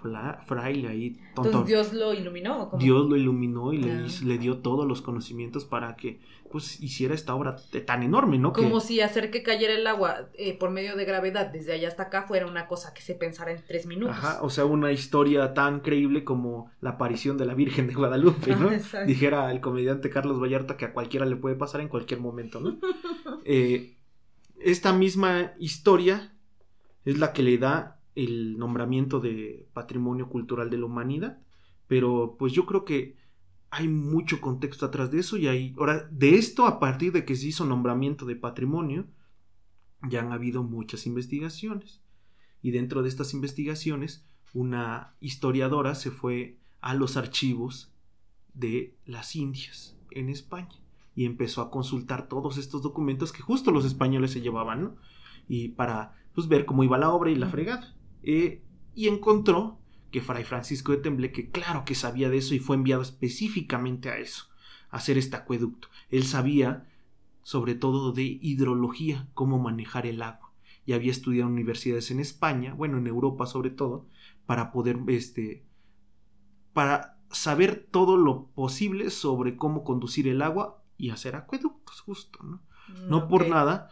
fraile ahí. Tonto. Entonces Dios lo iluminó. Dios lo iluminó y le, ah. le, dio todos los conocimientos para que pues hiciera esta obra tan enorme, ¿no? Como si hacer que cayera el agua eh, por medio de gravedad desde allá hasta acá fuera una cosa que se pensara en tres minutos. Ajá, o sea, una historia tan creíble como la aparición de la Virgen de Guadalupe, ¿no? Dijera el comediante Carlos Vallarta que a cualquiera le puede pasar en cualquier momento, ¿no? Eh, esta misma historia es la que le da el nombramiento de Patrimonio Cultural de la Humanidad, pero pues yo creo que hay mucho contexto atrás de eso y hay, ahora, de esto a partir de que se hizo nombramiento de patrimonio, ya han habido muchas investigaciones. Y dentro de estas investigaciones, una historiadora se fue a los archivos de las Indias en España y empezó a consultar todos estos documentos que justo los españoles se llevaban, ¿no? Y para pues, ver cómo iba la obra y la fregada. Eh, y encontró que Fray Francisco de Tembleque, claro que sabía de eso y fue enviado específicamente a eso, a hacer este acueducto. Él sabía sobre todo de hidrología, cómo manejar el agua. Y había estudiado en universidades en España, bueno, en Europa sobre todo, para poder, este, para saber todo lo posible sobre cómo conducir el agua y hacer acueductos, justo, ¿no? No por nada,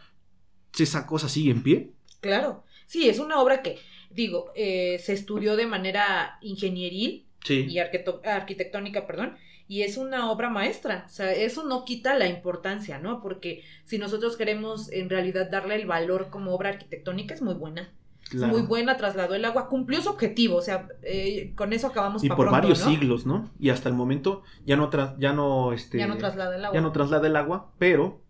esa cosa sigue en pie. Claro, sí, es una obra que, digo, eh, se estudió de manera ingenieril y arquitectónica, perdón, y es una obra maestra. O sea, eso no quita la importancia, ¿no? Porque si nosotros queremos en realidad darle el valor como obra arquitectónica, es muy buena. Es muy buena, trasladó el agua, cumplió su objetivo, o sea, eh, con eso acabamos. Y por varios siglos, ¿no? Y hasta el momento ya no, ya no, este, ya no traslada el agua. Ya no traslada el agua, pero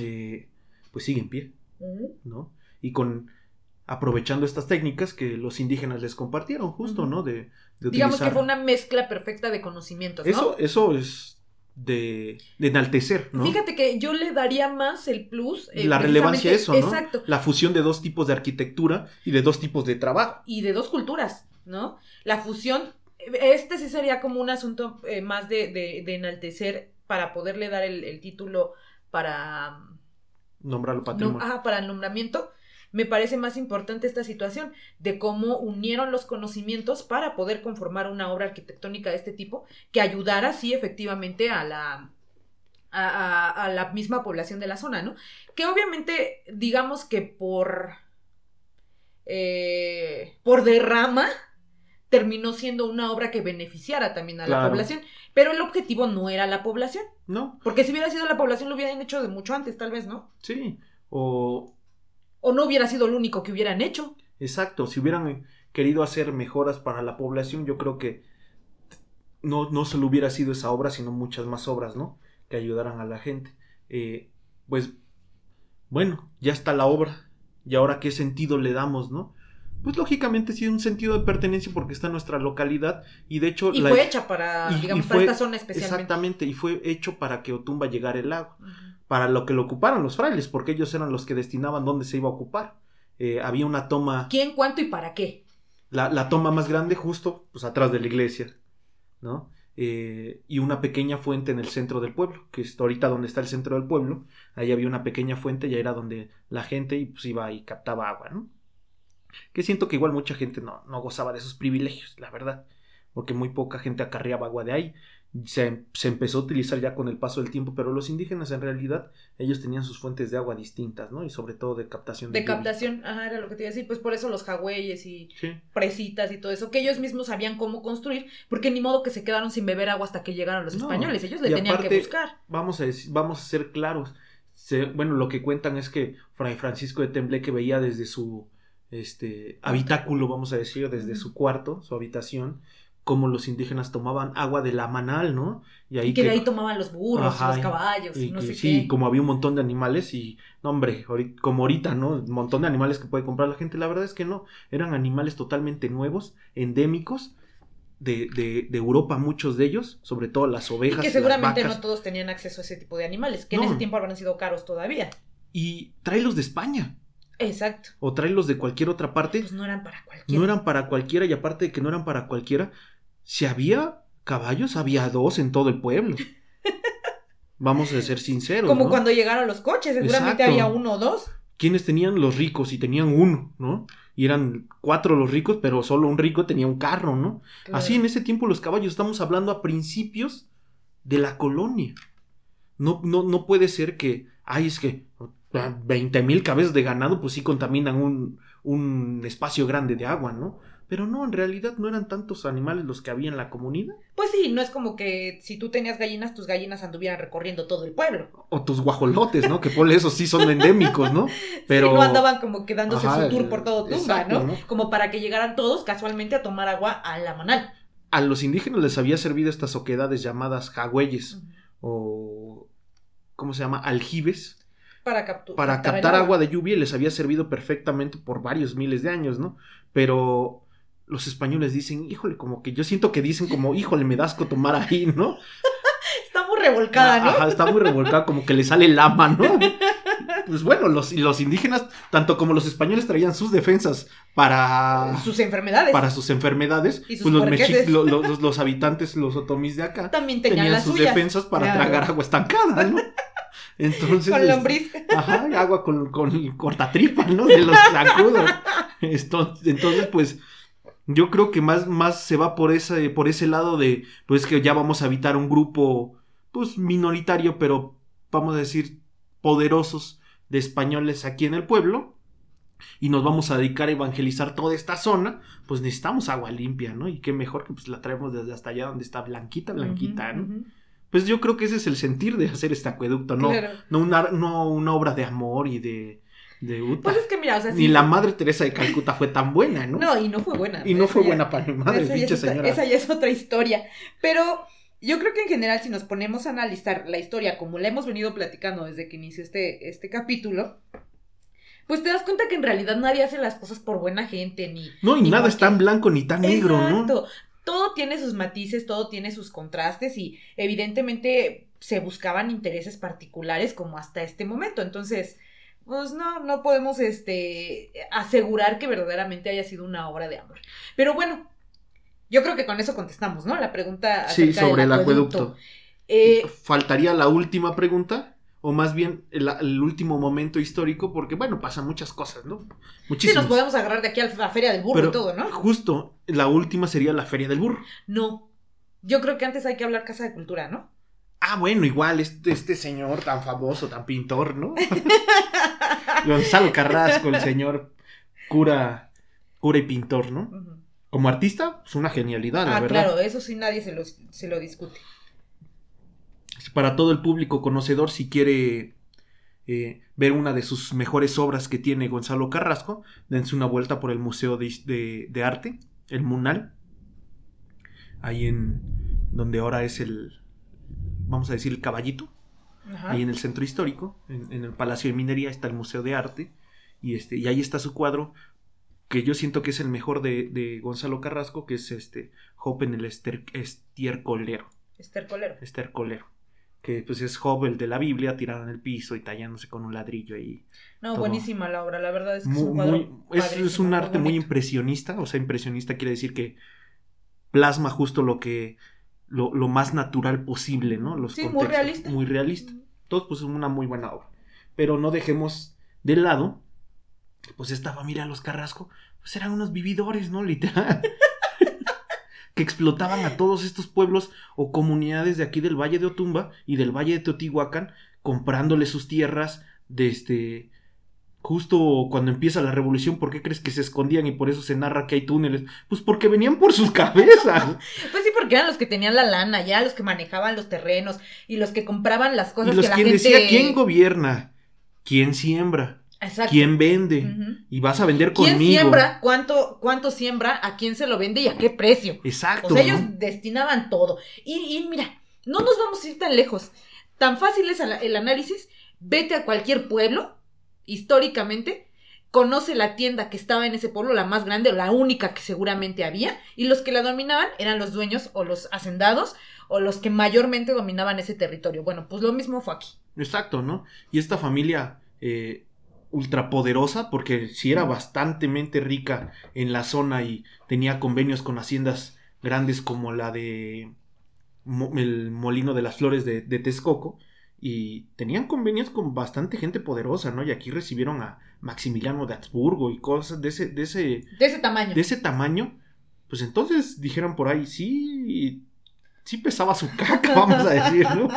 eh, pues sigue en pie, ¿no? Y con aprovechando estas técnicas que los indígenas les compartieron, justo, ¿no? De, Digamos que fue una mezcla perfecta de conocimientos, ¿no? Eso, eso es de, enaltecer, ¿no? Fíjate que yo le daría más el plus. Eh, la relevancia a eso, ¿no? Exacto. La fusión de dos tipos de arquitectura y de dos tipos de trabajo. Y de dos culturas, ¿no? La fusión, este sí sería como un asunto eh, más de, de, enaltecer para poderle dar el, título para... Nombrarlo patrimonio. ah, para el nombramiento me parece más importante esta situación de cómo unieron los conocimientos para poder conformar una obra arquitectónica de este tipo que ayudara, sí, efectivamente a la, a, la misma población de la zona, ¿no? Que obviamente, digamos que por, eh, por derrama, terminó siendo una obra que beneficiara también a la población. Pero el objetivo no era la población. No. Porque si hubiera sido la población lo hubieran hecho de mucho antes, tal vez, ¿no? Sí. O o no hubiera sido lo único que hubieran hecho. Exacto, si hubieran querido hacer mejoras para la población, yo creo que no, no solo hubiera sido esa obra, sino muchas más obras, ¿no? Que ayudaran a la gente. Eh, pues, bueno, ya está la obra. ¿Y ahora qué sentido le damos, no? Pues lógicamente sí un sentido de pertenencia porque está en nuestra localidad y de hecho... Y fue hecha para, digamos, para esta zona especialmente. Exactamente, y fue hecho para que Otumba llegara el lago para lo que lo ocuparon los frailes, porque ellos eran los que destinaban dónde se iba a ocupar. Eh, había una toma. ¿Quién, cuánto y para qué? La, toma más grande, justo, pues atrás de la iglesia, ¿no? Eh, y una pequeña fuente en el centro del pueblo, que es ahorita donde está el centro del pueblo, ahí había una pequeña fuente, ya era donde la gente pues, iba y captaba agua, ¿no? Que siento que igual mucha gente no, no gozaba de esos privilegios, la verdad, porque muy poca gente acarreaba agua de ahí se, empezó a utilizar ya con el paso del tiempo, pero los indígenas en realidad ellos tenían sus fuentes de agua distintas, ¿no? Y sobre todo de captación de, de captación, ajá, era lo que te iba a decir, pues por eso los jagüeyes y presitas y todo eso, que ellos mismos sabían cómo construir, porque ni modo que se quedaron sin beber agua hasta que llegaron los españoles, ellos le tenían que buscar. Vamos a, vamos a ser claros, bueno, lo que cuentan es que Fray Francisco de Tembleque veía desde su este habitáculo, vamos a decir, desde su cuarto, su habitación, cómo los indígenas tomaban agua de la manal, ¿no? Y, ahí que, de ahí tomaban los burros, los caballos, y, no sé Sí, como había un montón de animales y, no hombre, como ahorita, ¿no? Un montón de animales que puede comprar la gente, la verdad es que no, eran animales totalmente nuevos, endémicos, de, de, de, Europa, muchos de ellos, sobre todo las ovejas. Y que seguramente no todos tenían acceso a ese tipo de animales, que en ese tiempo habrán sido caros todavía. Y tráelos de España. Exacto. O tráelos de cualquier otra parte. Pues no eran para cualquiera. No eran para cualquiera, y aparte de que no eran para cualquiera, si había caballos, había dos en todo el pueblo. Vamos a ser sinceros. Como cuando llegaron los coches, seguramente había uno o dos. Quienes tenían los ricos y tenían uno, ¿no? Y eran cuatro los ricos, pero solo un rico tenía un carro, ¿no? Así en ese tiempo los caballos, estamos hablando a principios de la colonia. No, no, no puede ser que, ay, es que 20 mil cabezas de ganado, pues sí contaminan un, un espacio grande de agua, ¿no? Pero no, en realidad no eran tantos animales los que había en la comunidad. Pues sí, no es como que si tú tenías gallinas, tus gallinas anduvieran recorriendo todo el pueblo. O tus guajolotes, ¿no? que por eso sí son endémicos, ¿no? Pero... Sí, no andaban como que dándose su tour por todo Tumba, ¿no? Como para que llegaran todos casualmente a tomar agua a la manal. A los indígenas les había servido estas oquedades llamadas jagüeyes o... ¿Cómo se llama? Aljibes para, para captar agua de lluvia y les había servido perfectamente por varios miles de años, ¿no? Pero los españoles dicen, híjole, como que yo siento que dicen como, híjole, me dasco tomar ahí, ¿no? está muy revolcada, ¿no? Ajá, está muy revolcada, como que le sale lama, ¿no? Pues bueno, los, los indígenas, tanto como los españoles, traían sus defensas para... Sus enfermedades. Para sus enfermedades. ¿Y sus pues los, los, los, habitantes, los otomís de acá, también tenían, sus defensas para tragar agua estancada, ¿no? Entonces, con lombriz. Ajá, agua con, con cortatripa, ¿no? De los sacudos. Entonces, pues, yo creo que más, más se va por ese, por ese lado de, pues que ya vamos a evitar un grupo, pues, minoritario, pero vamos a decir, poderosos de españoles aquí en el pueblo. Y nos vamos a dedicar a evangelizar toda esta zona, pues necesitamos agua limpia, ¿no? Y qué mejor que pues la traemos desde hasta allá donde está blanquita, blanquita, ¿no? Pues yo creo que ese es el sentir de hacer este acueducto, no, no, una, no una obra de amor y de, de Pues es que mira, o sea, Ni la madre Teresa de Calcuta fue tan buena, ¿no? No, y no fue buena. Y no fue buena para mi madre, esa señora. esa ya es otra historia. Pero yo creo que en general, si nos ponemos a analizar la historia como la hemos venido platicando desde que inició este, este capítulo, pues te das cuenta que en realidad nadie hace las cosas por buena gente, ni. No, y nada es tan blanco ni tan negro, ¿no? todo tiene sus matices, todo tiene sus contrastes y evidentemente se buscaban intereses particulares como hasta este momento. Entonces, pues no, no podemos este, asegurar que verdaderamente haya sido una obra de amor. Pero bueno, yo creo que con eso contestamos, ¿no? La pregunta sí, sobre el acueducto. Eh, Faltaría la última pregunta o más bien el, último momento histórico, porque bueno, pasan muchas cosas, ¿no? Muchísimas. Sí, nos podemos agarrar de aquí a la Feria del Burro y todo, ¿no? Justo, la última sería la Feria del Burro. No, yo creo que antes hay que hablar Casa de Cultura, ¿no? Ah, bueno, igual este, este señor tan famoso, tan pintor, ¿no? Gonzalo Carrasco, el señor cura, cura y pintor, ¿no? Como artista, es una genialidad, la ah, verdad. Claro, eso sí nadie se lo, se lo discute. Para todo el público conocedor, si quiere eh, ver una de sus mejores obras que tiene Gonzalo Carrasco, dense una vuelta por el Museo de, Arte, el Munal, ahí en donde ahora es el, vamos a decir, el caballito, ahí en el centro histórico, en, el Palacio de Minería está el Museo de Arte, y, este, y ahí está su cuadro, que yo siento que es el mejor de, Gonzalo Carrasco, que es este Hope en el estiercolero. Estercolero. Estercolero que pues es Job, el de la Biblia, tirado en el piso y tallándose con un ladrillo ahí. No, buenísima la obra, la verdad es que es un cuadro es, un arte muy, impresionista, o sea, impresionista quiere decir que plasma justo lo que, lo, más natural posible, ¿no? Los sí, muy realista. Muy realista. Todos pues es una muy buena obra. Pero no dejemos de lado, pues esta familia Los Carrasco, pues eran unos vividores, ¿no? Literal. que explotaban a todos estos pueblos o comunidades de aquí del Valle de Otumba y del Valle de Teotihuacán, comprándole sus tierras de este justo cuando empieza la revolución, ¿por qué crees que se escondían y por eso se narra que hay túneles? Pues porque venían por sus cabezas. pues sí, porque eran los que tenían la lana, ya los que manejaban los terrenos y los que compraban las cosas y los que la quien decía quién gobierna, quién siembra. ¿Quién vende? Y vas a vender conmigo. ¿Quién siembra? ¿Cuánto, ¿Cuánto siembra? ¿A quién se lo vende y a qué precio? Exacto. O sea, ellos destinaban todo. Y, mira, no nos vamos a ir tan lejos. Tan fácil es el análisis. Vete a cualquier pueblo, históricamente, conoce la tienda que estaba en ese pueblo, la más grande o la única que seguramente había, y los que la dominaban eran los dueños o los hacendados o los que mayormente dominaban ese territorio. Bueno, pues lo mismo fue aquí. Exacto, ¿no? Y esta familia eh, ultrapoderosa, porque si era bastante rica en la zona y tenía convenios con haciendas grandes como la de el Molino de las Flores de, de Texcoco, y tenían convenios con bastante gente poderosa, ¿no? Y aquí recibieron a Maximiliano de Habsburgo y cosas de ese, de ese, de ese tamaño. De ese tamaño. Pues entonces dijeron por ahí, sí, sí pesaba su caca, vamos a decir, ¿no?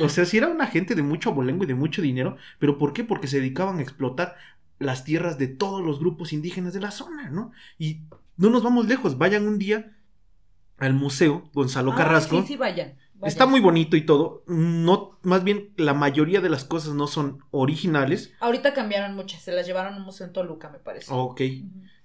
O sea, sí era una gente de mucho abolengo y de mucho dinero, pero ¿por qué? Porque se dedicaban a explotar las tierras de todos los grupos indígenas de la zona, ¿no? Y no nos vamos lejos, vayan un día al Museo Gonzalo Ah, Carrasco. Sí, sí, vayan. Está muy bonito y todo. No, más bien, la mayoría de las cosas no son originales. Ahorita cambiaron muchas, se las llevaron a un museo en Toluca, me parece. Ok.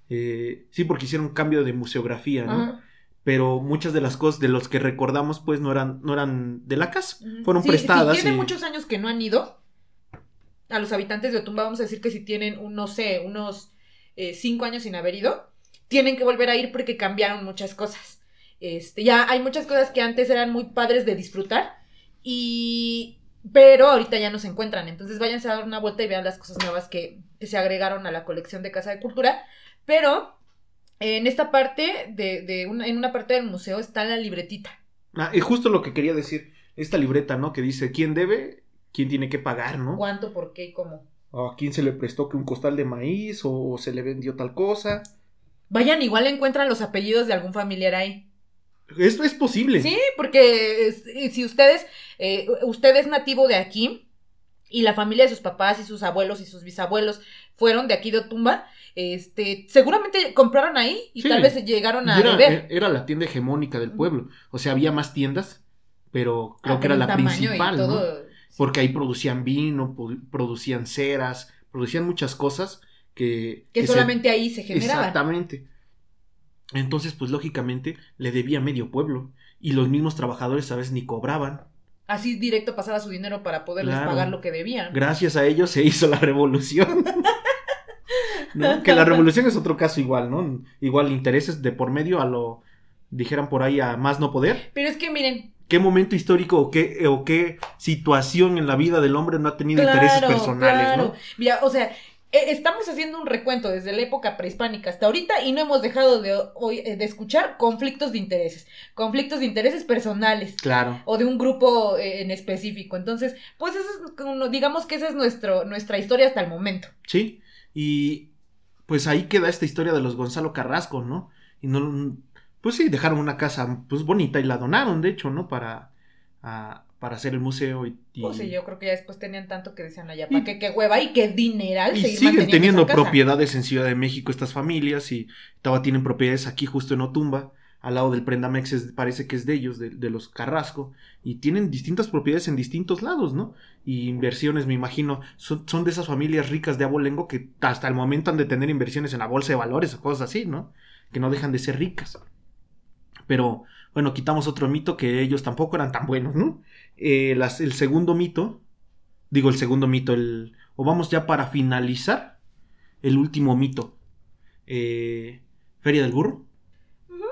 Eh, sí, porque hicieron un cambio de museografía, ¿no? Ajá. Pero muchas de las cosas de los que recordamos, pues, no eran, no eran de la casa. Fueron Sí, prestadas. Si tiene y- muchos años que no han ido, a los habitantes de Otumba vamos a decir que si tienen, un, no sé, unos eh, cinco años sin haber ido, tienen que volver a ir porque cambiaron muchas cosas. Este, ya hay muchas cosas que antes eran muy padres de disfrutar y... Pero ahorita ya no se encuentran, entonces váyanse a dar una vuelta y vean las cosas nuevas que, que se agregaron a la colección de Casa de Cultura. Pero en esta parte, de, de una, en una parte del museo está la libretita. Ah, y justo lo que quería decir. Esta libreta, ¿no? Que dice quién debe, quién tiene que pagar, ¿no? ¿Cuánto, por qué y cómo? ¿A quién se le prestó que un costal de maíz o se le vendió tal cosa? Vayan, igual encuentran los apellidos de algún familiar ahí. Esto es posible. Sí, porque si ustedes, eh, usted es nativo de aquí y la familia de sus papás y sus abuelos y sus bisabuelos fueron de aquí de Otumba, este, seguramente compraron ahí y Sí. tal vez llegaron a era, beber. era la tienda hegemónica del pueblo. O sea, había más tiendas, pero creo Ah, que era la principal. Porque ahí producían vino, producían ceras, producían muchas cosas que... Que, que se- solamente ahí se generaban. Exactamente. Entonces, pues lógicamente le debía medio pueblo. Y los mismos trabajadores a veces ni cobraban. Así directo pasaba su dinero para poderles Claro. pagar lo que debían. Gracias a ellos se hizo la revolución. ¿No? Que la revolución es otro caso igual, ¿no? Igual intereses de por medio a lo, dijeran por ahí, a más no poder. Pero es que miren, ¿Qué momento histórico o qué, o qué situación en la vida del hombre no ha tenido intereses personales, claro. ¿no? Mira, o sea, e- estamos haciendo un recuento desde la época prehispánica hasta ahorita y no hemos dejado de, eh, de escuchar conflictos de intereses, conflictos de intereses personales Claro. o de un grupo eh, en específico. Entonces, pues eso es, digamos que esa es nuestro, nuestra historia hasta el momento. Sí, y pues ahí queda esta historia de los Gonzalo Carrasco, ¿no? Y no, pues sí, dejaron una casa pues bonita y la donaron, de hecho, ¿no? Para, a- para hacer el museo y, y- O sea, yo creo que ya después tenían tanto que decían allá, ¿para qué, qué hueva y qué dineral y seguir siguen teniendo propiedades en Ciudad de México estas familias y todavía tienen propiedades aquí justo en Otumba, al lado del Prendamex es- parece que es de ellos, de, de los Carrasco, y tienen distintas propiedades en distintos lados, ¿no? Y inversiones, me imagino, son, son de esas familias ricas de abolengo que hasta el momento han de tener inversiones en la bolsa de valores o cosas así, ¿no? Que no dejan de ser ricas. Pero, bueno, quitamos otro mito que ellos tampoco eran tan buenos, ¿no? Eh, el segundo mito, digo el segundo mito, el, o vamos ya para finalizar, el último mito. Eh, Feria del Burro.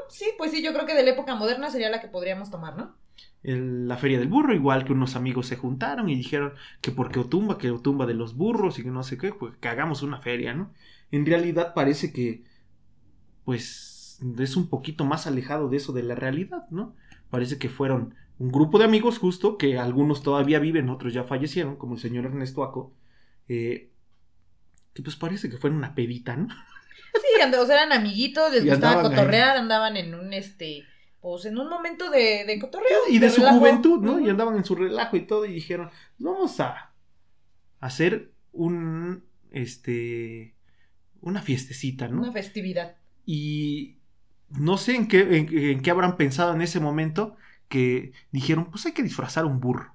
Sí, pues sí, yo creo que de la época moderna sería la que podríamos tomar, ¿no? la Feria del Burro, igual que unos amigos se juntaron y dijeron que porque Otumba, que Otumba de los burros y que no sé qué, pues que hagamos una feria, ¿no? En realidad parece que, pues, es un poquito más alejado de eso de la realidad, ¿no? Parece que fueron un grupo de amigos justo, que algunos todavía viven, otros ya fallecieron, como el señor Ernesto Aco, eh, que pues parece que fueron una pedita, ¿no? Sí, and- o sea, eran amiguitos, les Y gustaba andaban ahí. cotorrear, andaban en un este, pues en un momento de, de cotorreo. y de su relajo. juventud, ¿no? Y andaban en su relajo y todo y dijeron, vamos a hacer un, este, una fiestecita, ¿no? Una festividad. Y no sé en qué, en, en qué habrán pensado en ese momento que dijeron, pues hay que disfrazar un burro,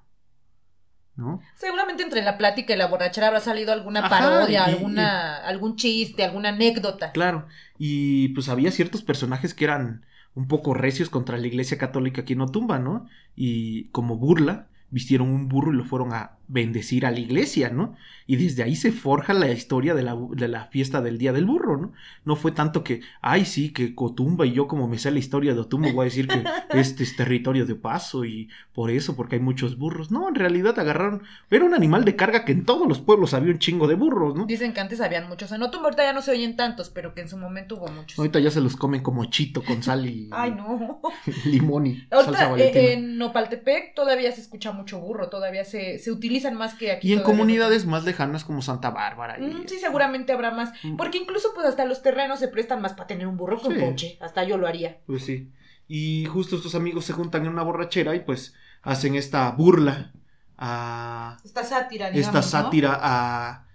¿no? Seguramente entre la plática y la borrachera habrá salido alguna Ajá, parodia, y- alguna, algún chiste, alguna anécdota. Claro, y pues había ciertos personajes que eran un poco recios contra la iglesia católica aquí en Otumba, ¿no? Y como burla, vistieron un burro y lo fueron a bendecir a la iglesia, ¿no? Y desde ahí se forja la historia de la, de la fiesta del Día del Burro, ¿no? No fue tanto que, ay, sí, que Cotumba y yo como me sé la historia de Otumba voy a decir que este es territorio de paso y por eso, porque hay muchos burros. No, en realidad agarraron, era un animal de carga que en todos los pueblos había un chingo de burros, ¿no? Dicen que antes habían muchos. En Otumba ahorita ya no se oyen tantos, pero que en su momento hubo muchos. Ahorita ya se los comen como chito con sal y Ay, no. limón y salsa Ahorita valentina. eh, en Nopaltepec todavía se escucha mucho burro, todavía se, se utilizan más que aquí. y en comunidades más lejanas como Santa Bárbara. y- Mm, sí, seguramente habrá más. Porque incluso pues hasta los terrenos se prestan más para tener un burro que un Sí. coche. Hasta yo lo haría. Pues sí. Y justo estos amigos se juntan en una borrachera y pues hacen esta burla a Esta sátira, digamos, esta ¿no? sátira a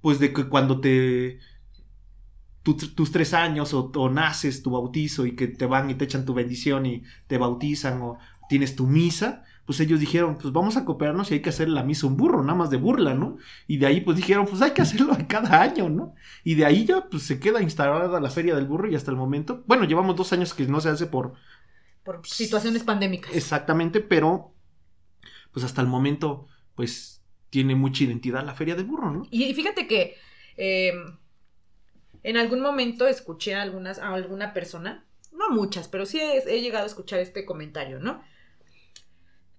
pues de que cuando te tu- tus tres años o, o naces, tu bautizo y que te van y te echan tu bendición y te bautizan o tienes tu misa, pues ellos dijeron, pues vamos a cooperarnos y hay que hacer la misa un burro, nada más de burla, ¿no? Y de ahí pues dijeron, pues hay que hacerlo cada año, ¿no? Y de ahí ya pues se queda instalada la feria del burro y hasta el momento, bueno, llevamos dos años que no se hace por Por situaciones pandémicas. exactamente, pero pues hasta el momento pues tiene mucha identidad la feria del burro, ¿no? Y fíjate que eh, en algún momento escuché a, algunas, a alguna persona, no muchas, pero sí he, he llegado a escuchar este comentario, ¿no?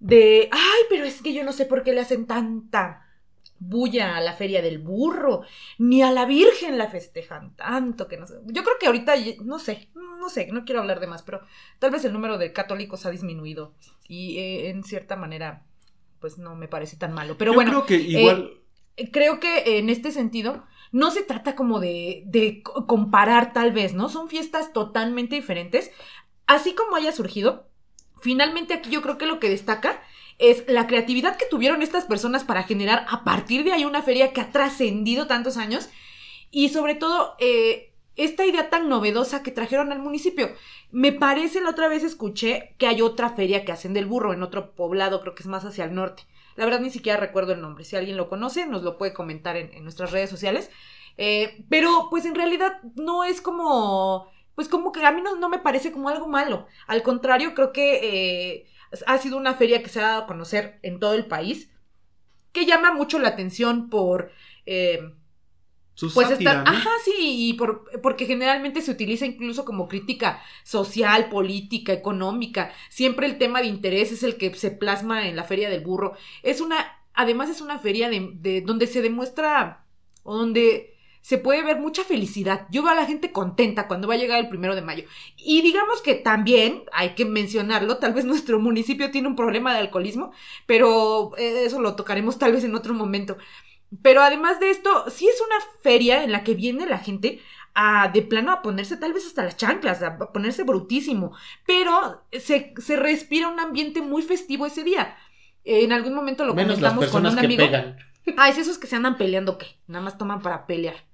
De, ay, pero es que yo no sé por qué le hacen tanta bulla a la feria del burro, ni a la Virgen la festejan tanto, que no sé. Yo creo que ahorita, no sé, no sé, no quiero hablar de más, pero tal vez el número de católicos ha disminuido y eh, en cierta manera, pues no me parece tan malo. Pero Yo bueno, creo que igual... creo que en este sentido no se trata como de, de co- comparar tal vez, ¿no? Son fiestas totalmente diferentes. Así como haya surgido, finalmente aquí yo creo que lo que destaca es la creatividad que tuvieron estas personas para generar a partir de ahí una feria que ha trascendido tantos años y sobre todo eh, esta idea tan novedosa que trajeron al municipio. Me parece, la otra vez escuché que hay otra feria que hacen del burro en otro poblado, creo que es más hacia el norte. La verdad ni siquiera recuerdo el nombre. Si alguien lo conoce, nos lo puede comentar en, nuestras redes sociales. Eh, pero pues en realidad no es como... Pues como que a mí no, no me parece como algo malo. Al contrario, creo que eh, ha sido una feria que se ha dado a conocer en todo el país, que llama mucho la atención por... eh, Su pues sátira, estar, ¿no? ajá, sí, y por, porque generalmente se utiliza incluso como crítica social, política, económica. Siempre el tema de interés es el que se plasma en la Feria del Burro. Es una, además es una feria de, de- donde se demuestra, o donde se puede ver mucha felicidad. Yo veo a la gente contenta cuando va a llegar el primero de mayo. Y digamos que también, hay que mencionarlo, tal vez nuestro municipio tiene un problema de alcoholismo, pero eh, eso lo tocaremos tal vez en otro momento. Pero además de esto, sí es una feria en la que viene la gente a de plano a ponerse tal vez hasta las chanclas, a ponerse brutísimo, pero se, se respira un ambiente muy festivo ese día. En algún momento lo Menos las con un que amigo. pegan. Ah, es esos que se andan peleando, ¿qué? Nada más toman para pelear.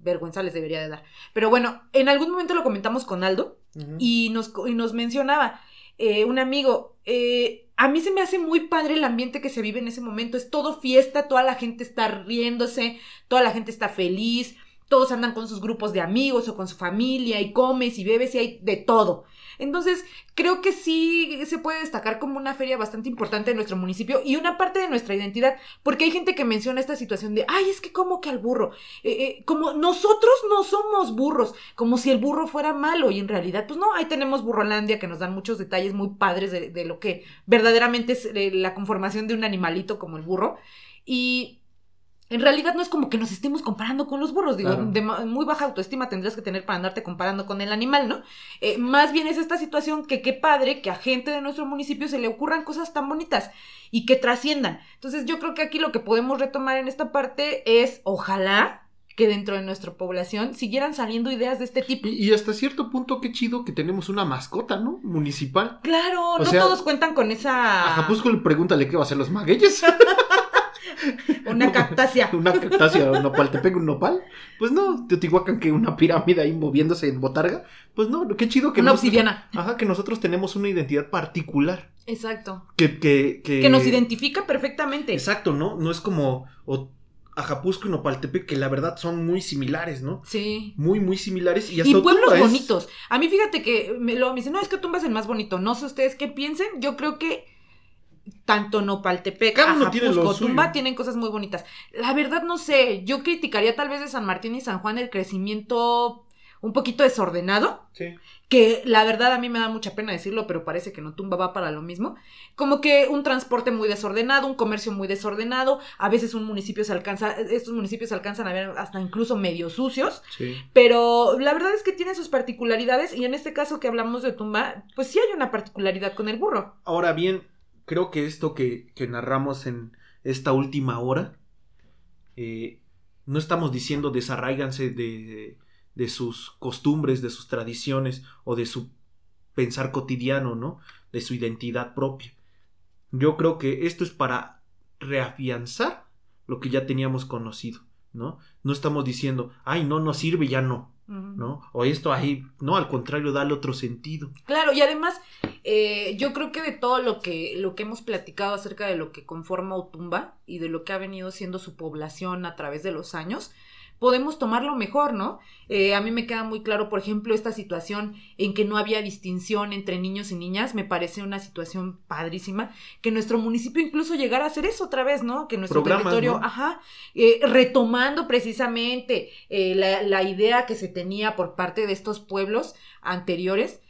Vergüenza les debería de dar. Pero bueno, en algún momento lo comentamos con Aldo y nos, y nos mencionaba eh, un amigo, eh, a mí se me hace muy padre el ambiente que se vive en ese momento, es todo fiesta, toda la gente está riéndose, toda la gente está feliz, todos andan con sus grupos de amigos o con su familia y comes y bebes y hay de todo. Entonces, creo que sí se puede destacar como una feria bastante importante en nuestro municipio y una parte de nuestra identidad, porque hay gente que menciona esta situación de, ay, es que como que al burro, Eh, eh, como nosotros no somos burros, como si el burro fuera malo y en realidad, pues no, ahí tenemos Burrolandia que nos dan muchos detalles muy padres de, de lo que verdaderamente es eh, la conformación de un animalito como el burro. Y... En realidad no es como que nos estemos comparando con los burros, digo, Claro. de muy baja autoestima tendrías que tener para andarte comparando con el animal, ¿no? Eh, más bien es esta situación que qué padre que a gente de nuestro municipio se le ocurran cosas tan bonitas y que trasciendan. Entonces yo creo que aquí lo que podemos retomar en esta parte es, ojalá que dentro de nuestra población siguieran saliendo ideas de este tipo. Y, y hasta cierto punto, qué chido que tenemos una mascota, ¿no? Municipal. Claro, O no sea, todos cuentan con esa... A Japusco le pregúntale qué va a hacer los magueyes. Una cactácea. una cactácea, un nopal, ¿te pega un nopal? Pues no, Teotihuacán que una pirámide ahí moviéndose en botarga. Pues no, qué chido que Una nosotros- obsidiana. Ajá, que nosotros tenemos una identidad particular. Exacto. Que, que, que, Que nos identifica perfectamente. Exacto, ¿no? No es como o, Ajapusco y Nopaltepec, que la verdad son muy similares, ¿no? Sí. Muy, muy similares. Y Y hasta pueblos es- bonitos. A mí fíjate que me, lo, me dicen, no, es que Tumba es el más bonito. No sé ustedes qué piensen. Yo creo que tanto Nopaltepec, Cada uno tiene lo Ajapusco, Tumba suyo. tienen cosas muy bonitas. La verdad no sé, yo criticaría tal vez de San Martín y San Juan el crecimiento un poquito desordenado. Sí. que la verdad a mí me da mucha pena decirlo, pero parece que no tumba va para lo mismo. Como que un transporte muy desordenado, un comercio muy desordenado, a veces un municipio se alcanza, estos municipios se alcanzan a ver hasta incluso medio sucios, Sí. pero la verdad es que tiene sus particularidades y en este caso que hablamos de tumba, pues sí hay una particularidad con el burro. Ahora bien, creo que esto que, que narramos en esta última hora, eh, no estamos diciendo desarráiganse de, de sus costumbres, de sus tradiciones o de su pensar cotidiano, ¿no? De su identidad propia. Yo creo que esto es para reafianzar lo que ya teníamos conocido, ¿no? No estamos diciendo, ay, no, no sirve, ya no. ¿no? O esto ahí, no, al contrario, dale otro sentido. Claro, y además, eh, yo creo que de todo lo que, lo que hemos platicado acerca de lo que conforma Otumba y de lo que ha venido siendo su población a través de los años, podemos tomarlo mejor, ¿no? Eh, a mí me queda muy claro, por ejemplo, esta situación en que no había distinción entre niños y niñas, me parece una situación padrísima, que nuestro municipio incluso llegara a hacer eso otra vez, ¿no? Que nuestro territorio, ajá, eh, retomando precisamente eh, la, la, idea que se tenía por parte de estos pueblos anteriores,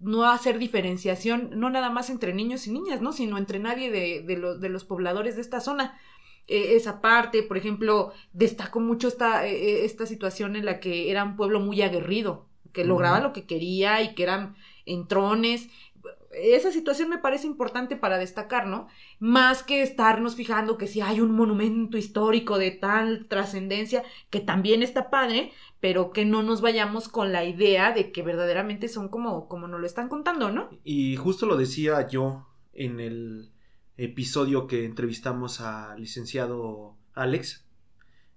no hacer diferenciación, no nada más entre niños y niñas, ¿no? Sino entre nadie de, de, los, de los pobladores de esta zona. E, esa parte, por ejemplo, destacó mucho esta, e, e, esta situación en la que era un pueblo muy aguerrido, que lograba lo que quería y que eran entrones. Esa situación me parece importante para destacar, ¿no? Más que estarnos fijando que si hay un monumento histórico de tal trascendencia, que también está padre, pero que no nos vayamos con la idea de que verdaderamente son como, como nos lo están contando, ¿no? Y justo lo decía yo en el episodio que entrevistamos al licenciado Alex,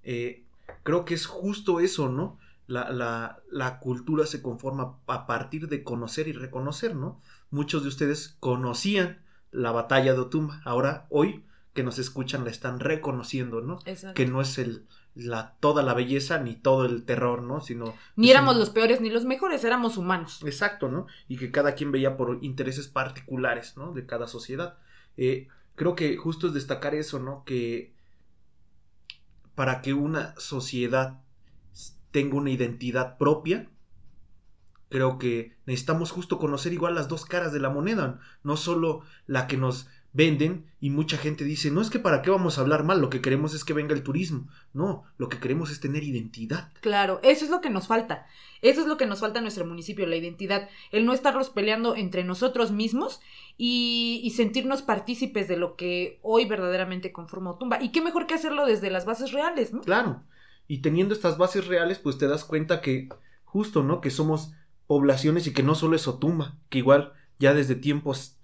eh, creo que es justo eso, ¿no? La, la, la, cultura se conforma a partir de conocer y reconocer, ¿no? Muchos de ustedes conocían la batalla de Otumba, ahora hoy que nos escuchan la están reconociendo, ¿no? Exacto. Que no es el, la, toda la belleza ni todo el terror, ¿no? Sino... Ni éramos los peores ni los mejores, éramos humanos. Exacto, ¿no? Y que cada quien veía por intereses particulares, ¿no? De cada sociedad. Eh, creo que justo es destacar eso, ¿no? Que para que una sociedad tenga una identidad propia, creo que necesitamos justo conocer igual las dos caras de la moneda, no solo la que nos venden y mucha gente dice, no es que para qué vamos a hablar mal, lo que queremos es que venga el turismo. No, lo que queremos es tener identidad. Claro, eso es lo que nos falta. Eso es lo que nos falta en nuestro municipio, la identidad. El no estarlos peleando entre nosotros mismos y, y sentirnos partícipes de lo que hoy verdaderamente conforma Otumba. Y qué mejor que hacerlo desde las bases reales, ¿no? Claro. Y teniendo estas bases reales, pues te das cuenta que justo, ¿no? Que somos poblaciones y que no solo es Otumba, que igual ya desde tiempos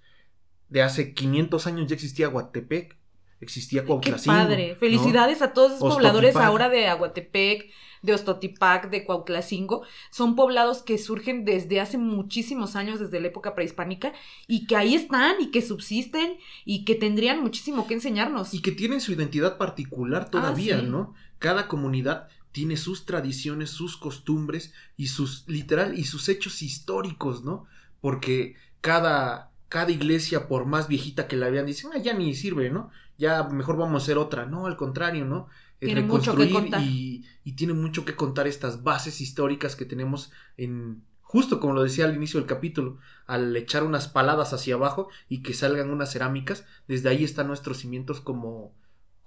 de hace 500 años ya existía Aguatepec, existía Cuautlacingo. Qué padre. Felicidades a todos los pobladores ahora de Aguatepec, de Ostotipac, de Cuautlacingo. Son poblados que surgen desde hace muchísimos años, desde la época prehispánica, y que ahí están y que subsisten y que tendrían muchísimo que enseñarnos. Y que tienen su identidad particular ah, todavía, ¿no? Cada comunidad tiene sus tradiciones, sus costumbres y sus, literal, y sus hechos históricos, ¿no? Porque cada cada iglesia, por más viejita que la vean, dicen, ah, ya ni sirve, ¿no? Ya mejor vamos a hacer otra. No, al contrario, ¿no? Tiene mucho que. Y, y tiene mucho que contar estas bases históricas que tenemos en, justo como lo decía al inicio del capítulo, al echar unas paladas hacia abajo y que salgan unas cerámicas, desde ahí están nuestros cimientos como,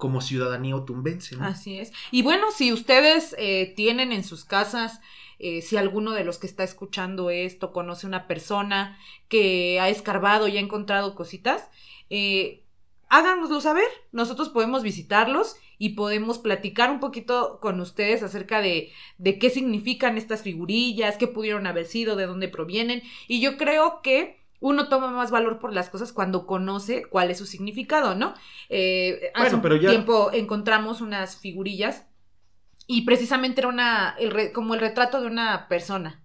como ciudadanía otumbense. ¿no? Así es. Y bueno, si ustedes eh, tienen en sus casas eh, si alguno de los que está escuchando esto conoce una persona que ha escarbado y ha encontrado cositas, eh, háganoslo saber. Nosotros podemos visitarlos y podemos platicar un poquito con ustedes acerca de, de qué significan estas figurillas, qué pudieron haber sido, de dónde provienen. Y yo creo que uno toma más valor por las cosas cuando conoce cuál es su significado, ¿no? Eh, hace un tiempo encontramos unas figurillas y precisamente era una, como el retrato de una persona.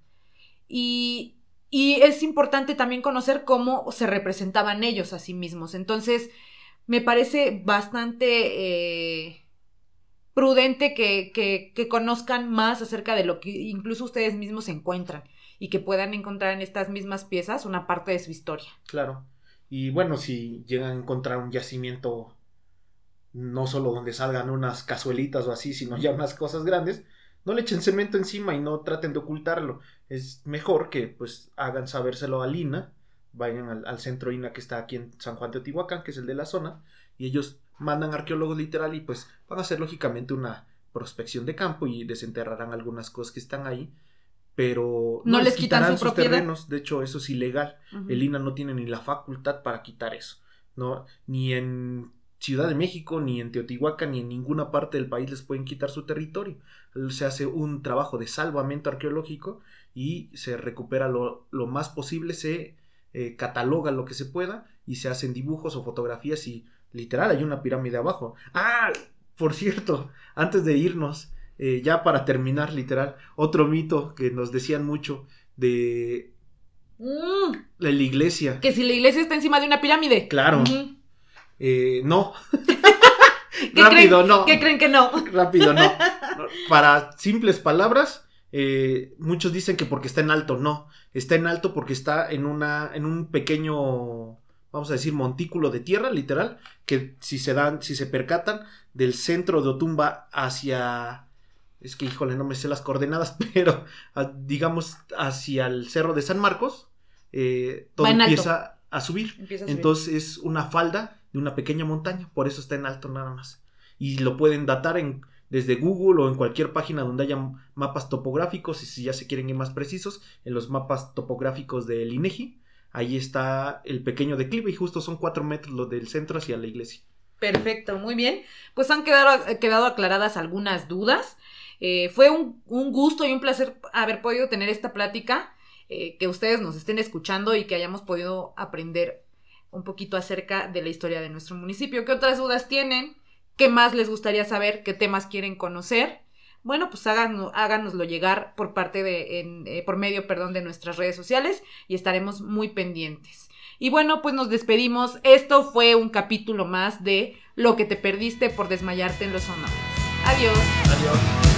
Y, y es importante también conocer cómo se representaban ellos a sí mismos. Entonces, me parece bastante eh, prudente que, que, que, conozcan más acerca de lo que incluso ustedes mismos encuentran y que puedan encontrar en estas mismas piezas una parte de su historia. Claro. Y bueno, si llegan a encontrar un yacimiento no solo donde salgan unas cazuelitas o así, sino ya unas cosas grandes, no le echen cemento encima y no traten de ocultarlo. Es mejor que pues hagan sabérselo a Lina, vayan al, centro INA que está aquí en San Juan de Otihuacán, que es el de la zona, y ellos mandan arqueólogos literal y pues van a hacer lógicamente una prospección de campo y desenterrarán algunas cosas que están ahí, pero no, les quitarán sus terrenos, de hecho eso es ilegal. El INA no tiene ni la facultad para quitar eso, no ni en Ciudad de México, ni en Teotihuacán, ni en ninguna parte del país les pueden quitar su territorio. Se hace un trabajo de salvamento arqueológico y se recupera lo, más posible, se eh, cataloga lo que se pueda y se hacen dibujos o fotografías y literal hay una pirámide abajo. Ah, por cierto, antes de irnos, eh, ya para terminar, literal, otro mito que nos decían mucho de Mm, la iglesia. que si la iglesia está encima de una pirámide. Claro. Eh, no. ¿Qué Rápido, creen- no. ¿Qué creen que no? Rápido, no. No, Para simples palabras, eh, muchos dicen que porque está en alto, no. Está en alto porque está en una, en un pequeño, vamos a decir, montículo de tierra, literal, que si se dan, si se percatan, del centro de Otumba hacia, es que híjole, no me sé las coordenadas, pero ah, digamos hacia el cerro de San Marcos, eh, todo empieza a subir. Empieza a subir. Entonces es una falda de una pequeña montaña, por eso está en alto nada más. Y lo pueden datar en, desde Google o en cualquier página donde haya mapas topográficos y si ya se quieren ir más precisos, en los mapas topográficos del INEGI, ahí está el pequeño declive y justo son cuatro metros lo del centro hacia la iglesia. Perfecto, muy bien. Pues han quedado, quedado aclaradas algunas dudas. Eh, fue un, un gusto y un placer haber podido tener esta plática, eh, que ustedes nos estén escuchando y que hayamos podido aprender un poquito acerca de la historia de nuestro municipio. ¿Qué otras dudas tienen? ¿Qué más les gustaría saber? ¿Qué temas quieren conocer? Bueno, pues háganos, háganoslo llegar por parte de, en, eh, por medio, perdón, de nuestras redes sociales y estaremos muy pendientes. Y bueno, pues nos despedimos. Esto fue un capítulo más de Lo que te perdiste por desmayarte en los honores. Adiós. Adiós.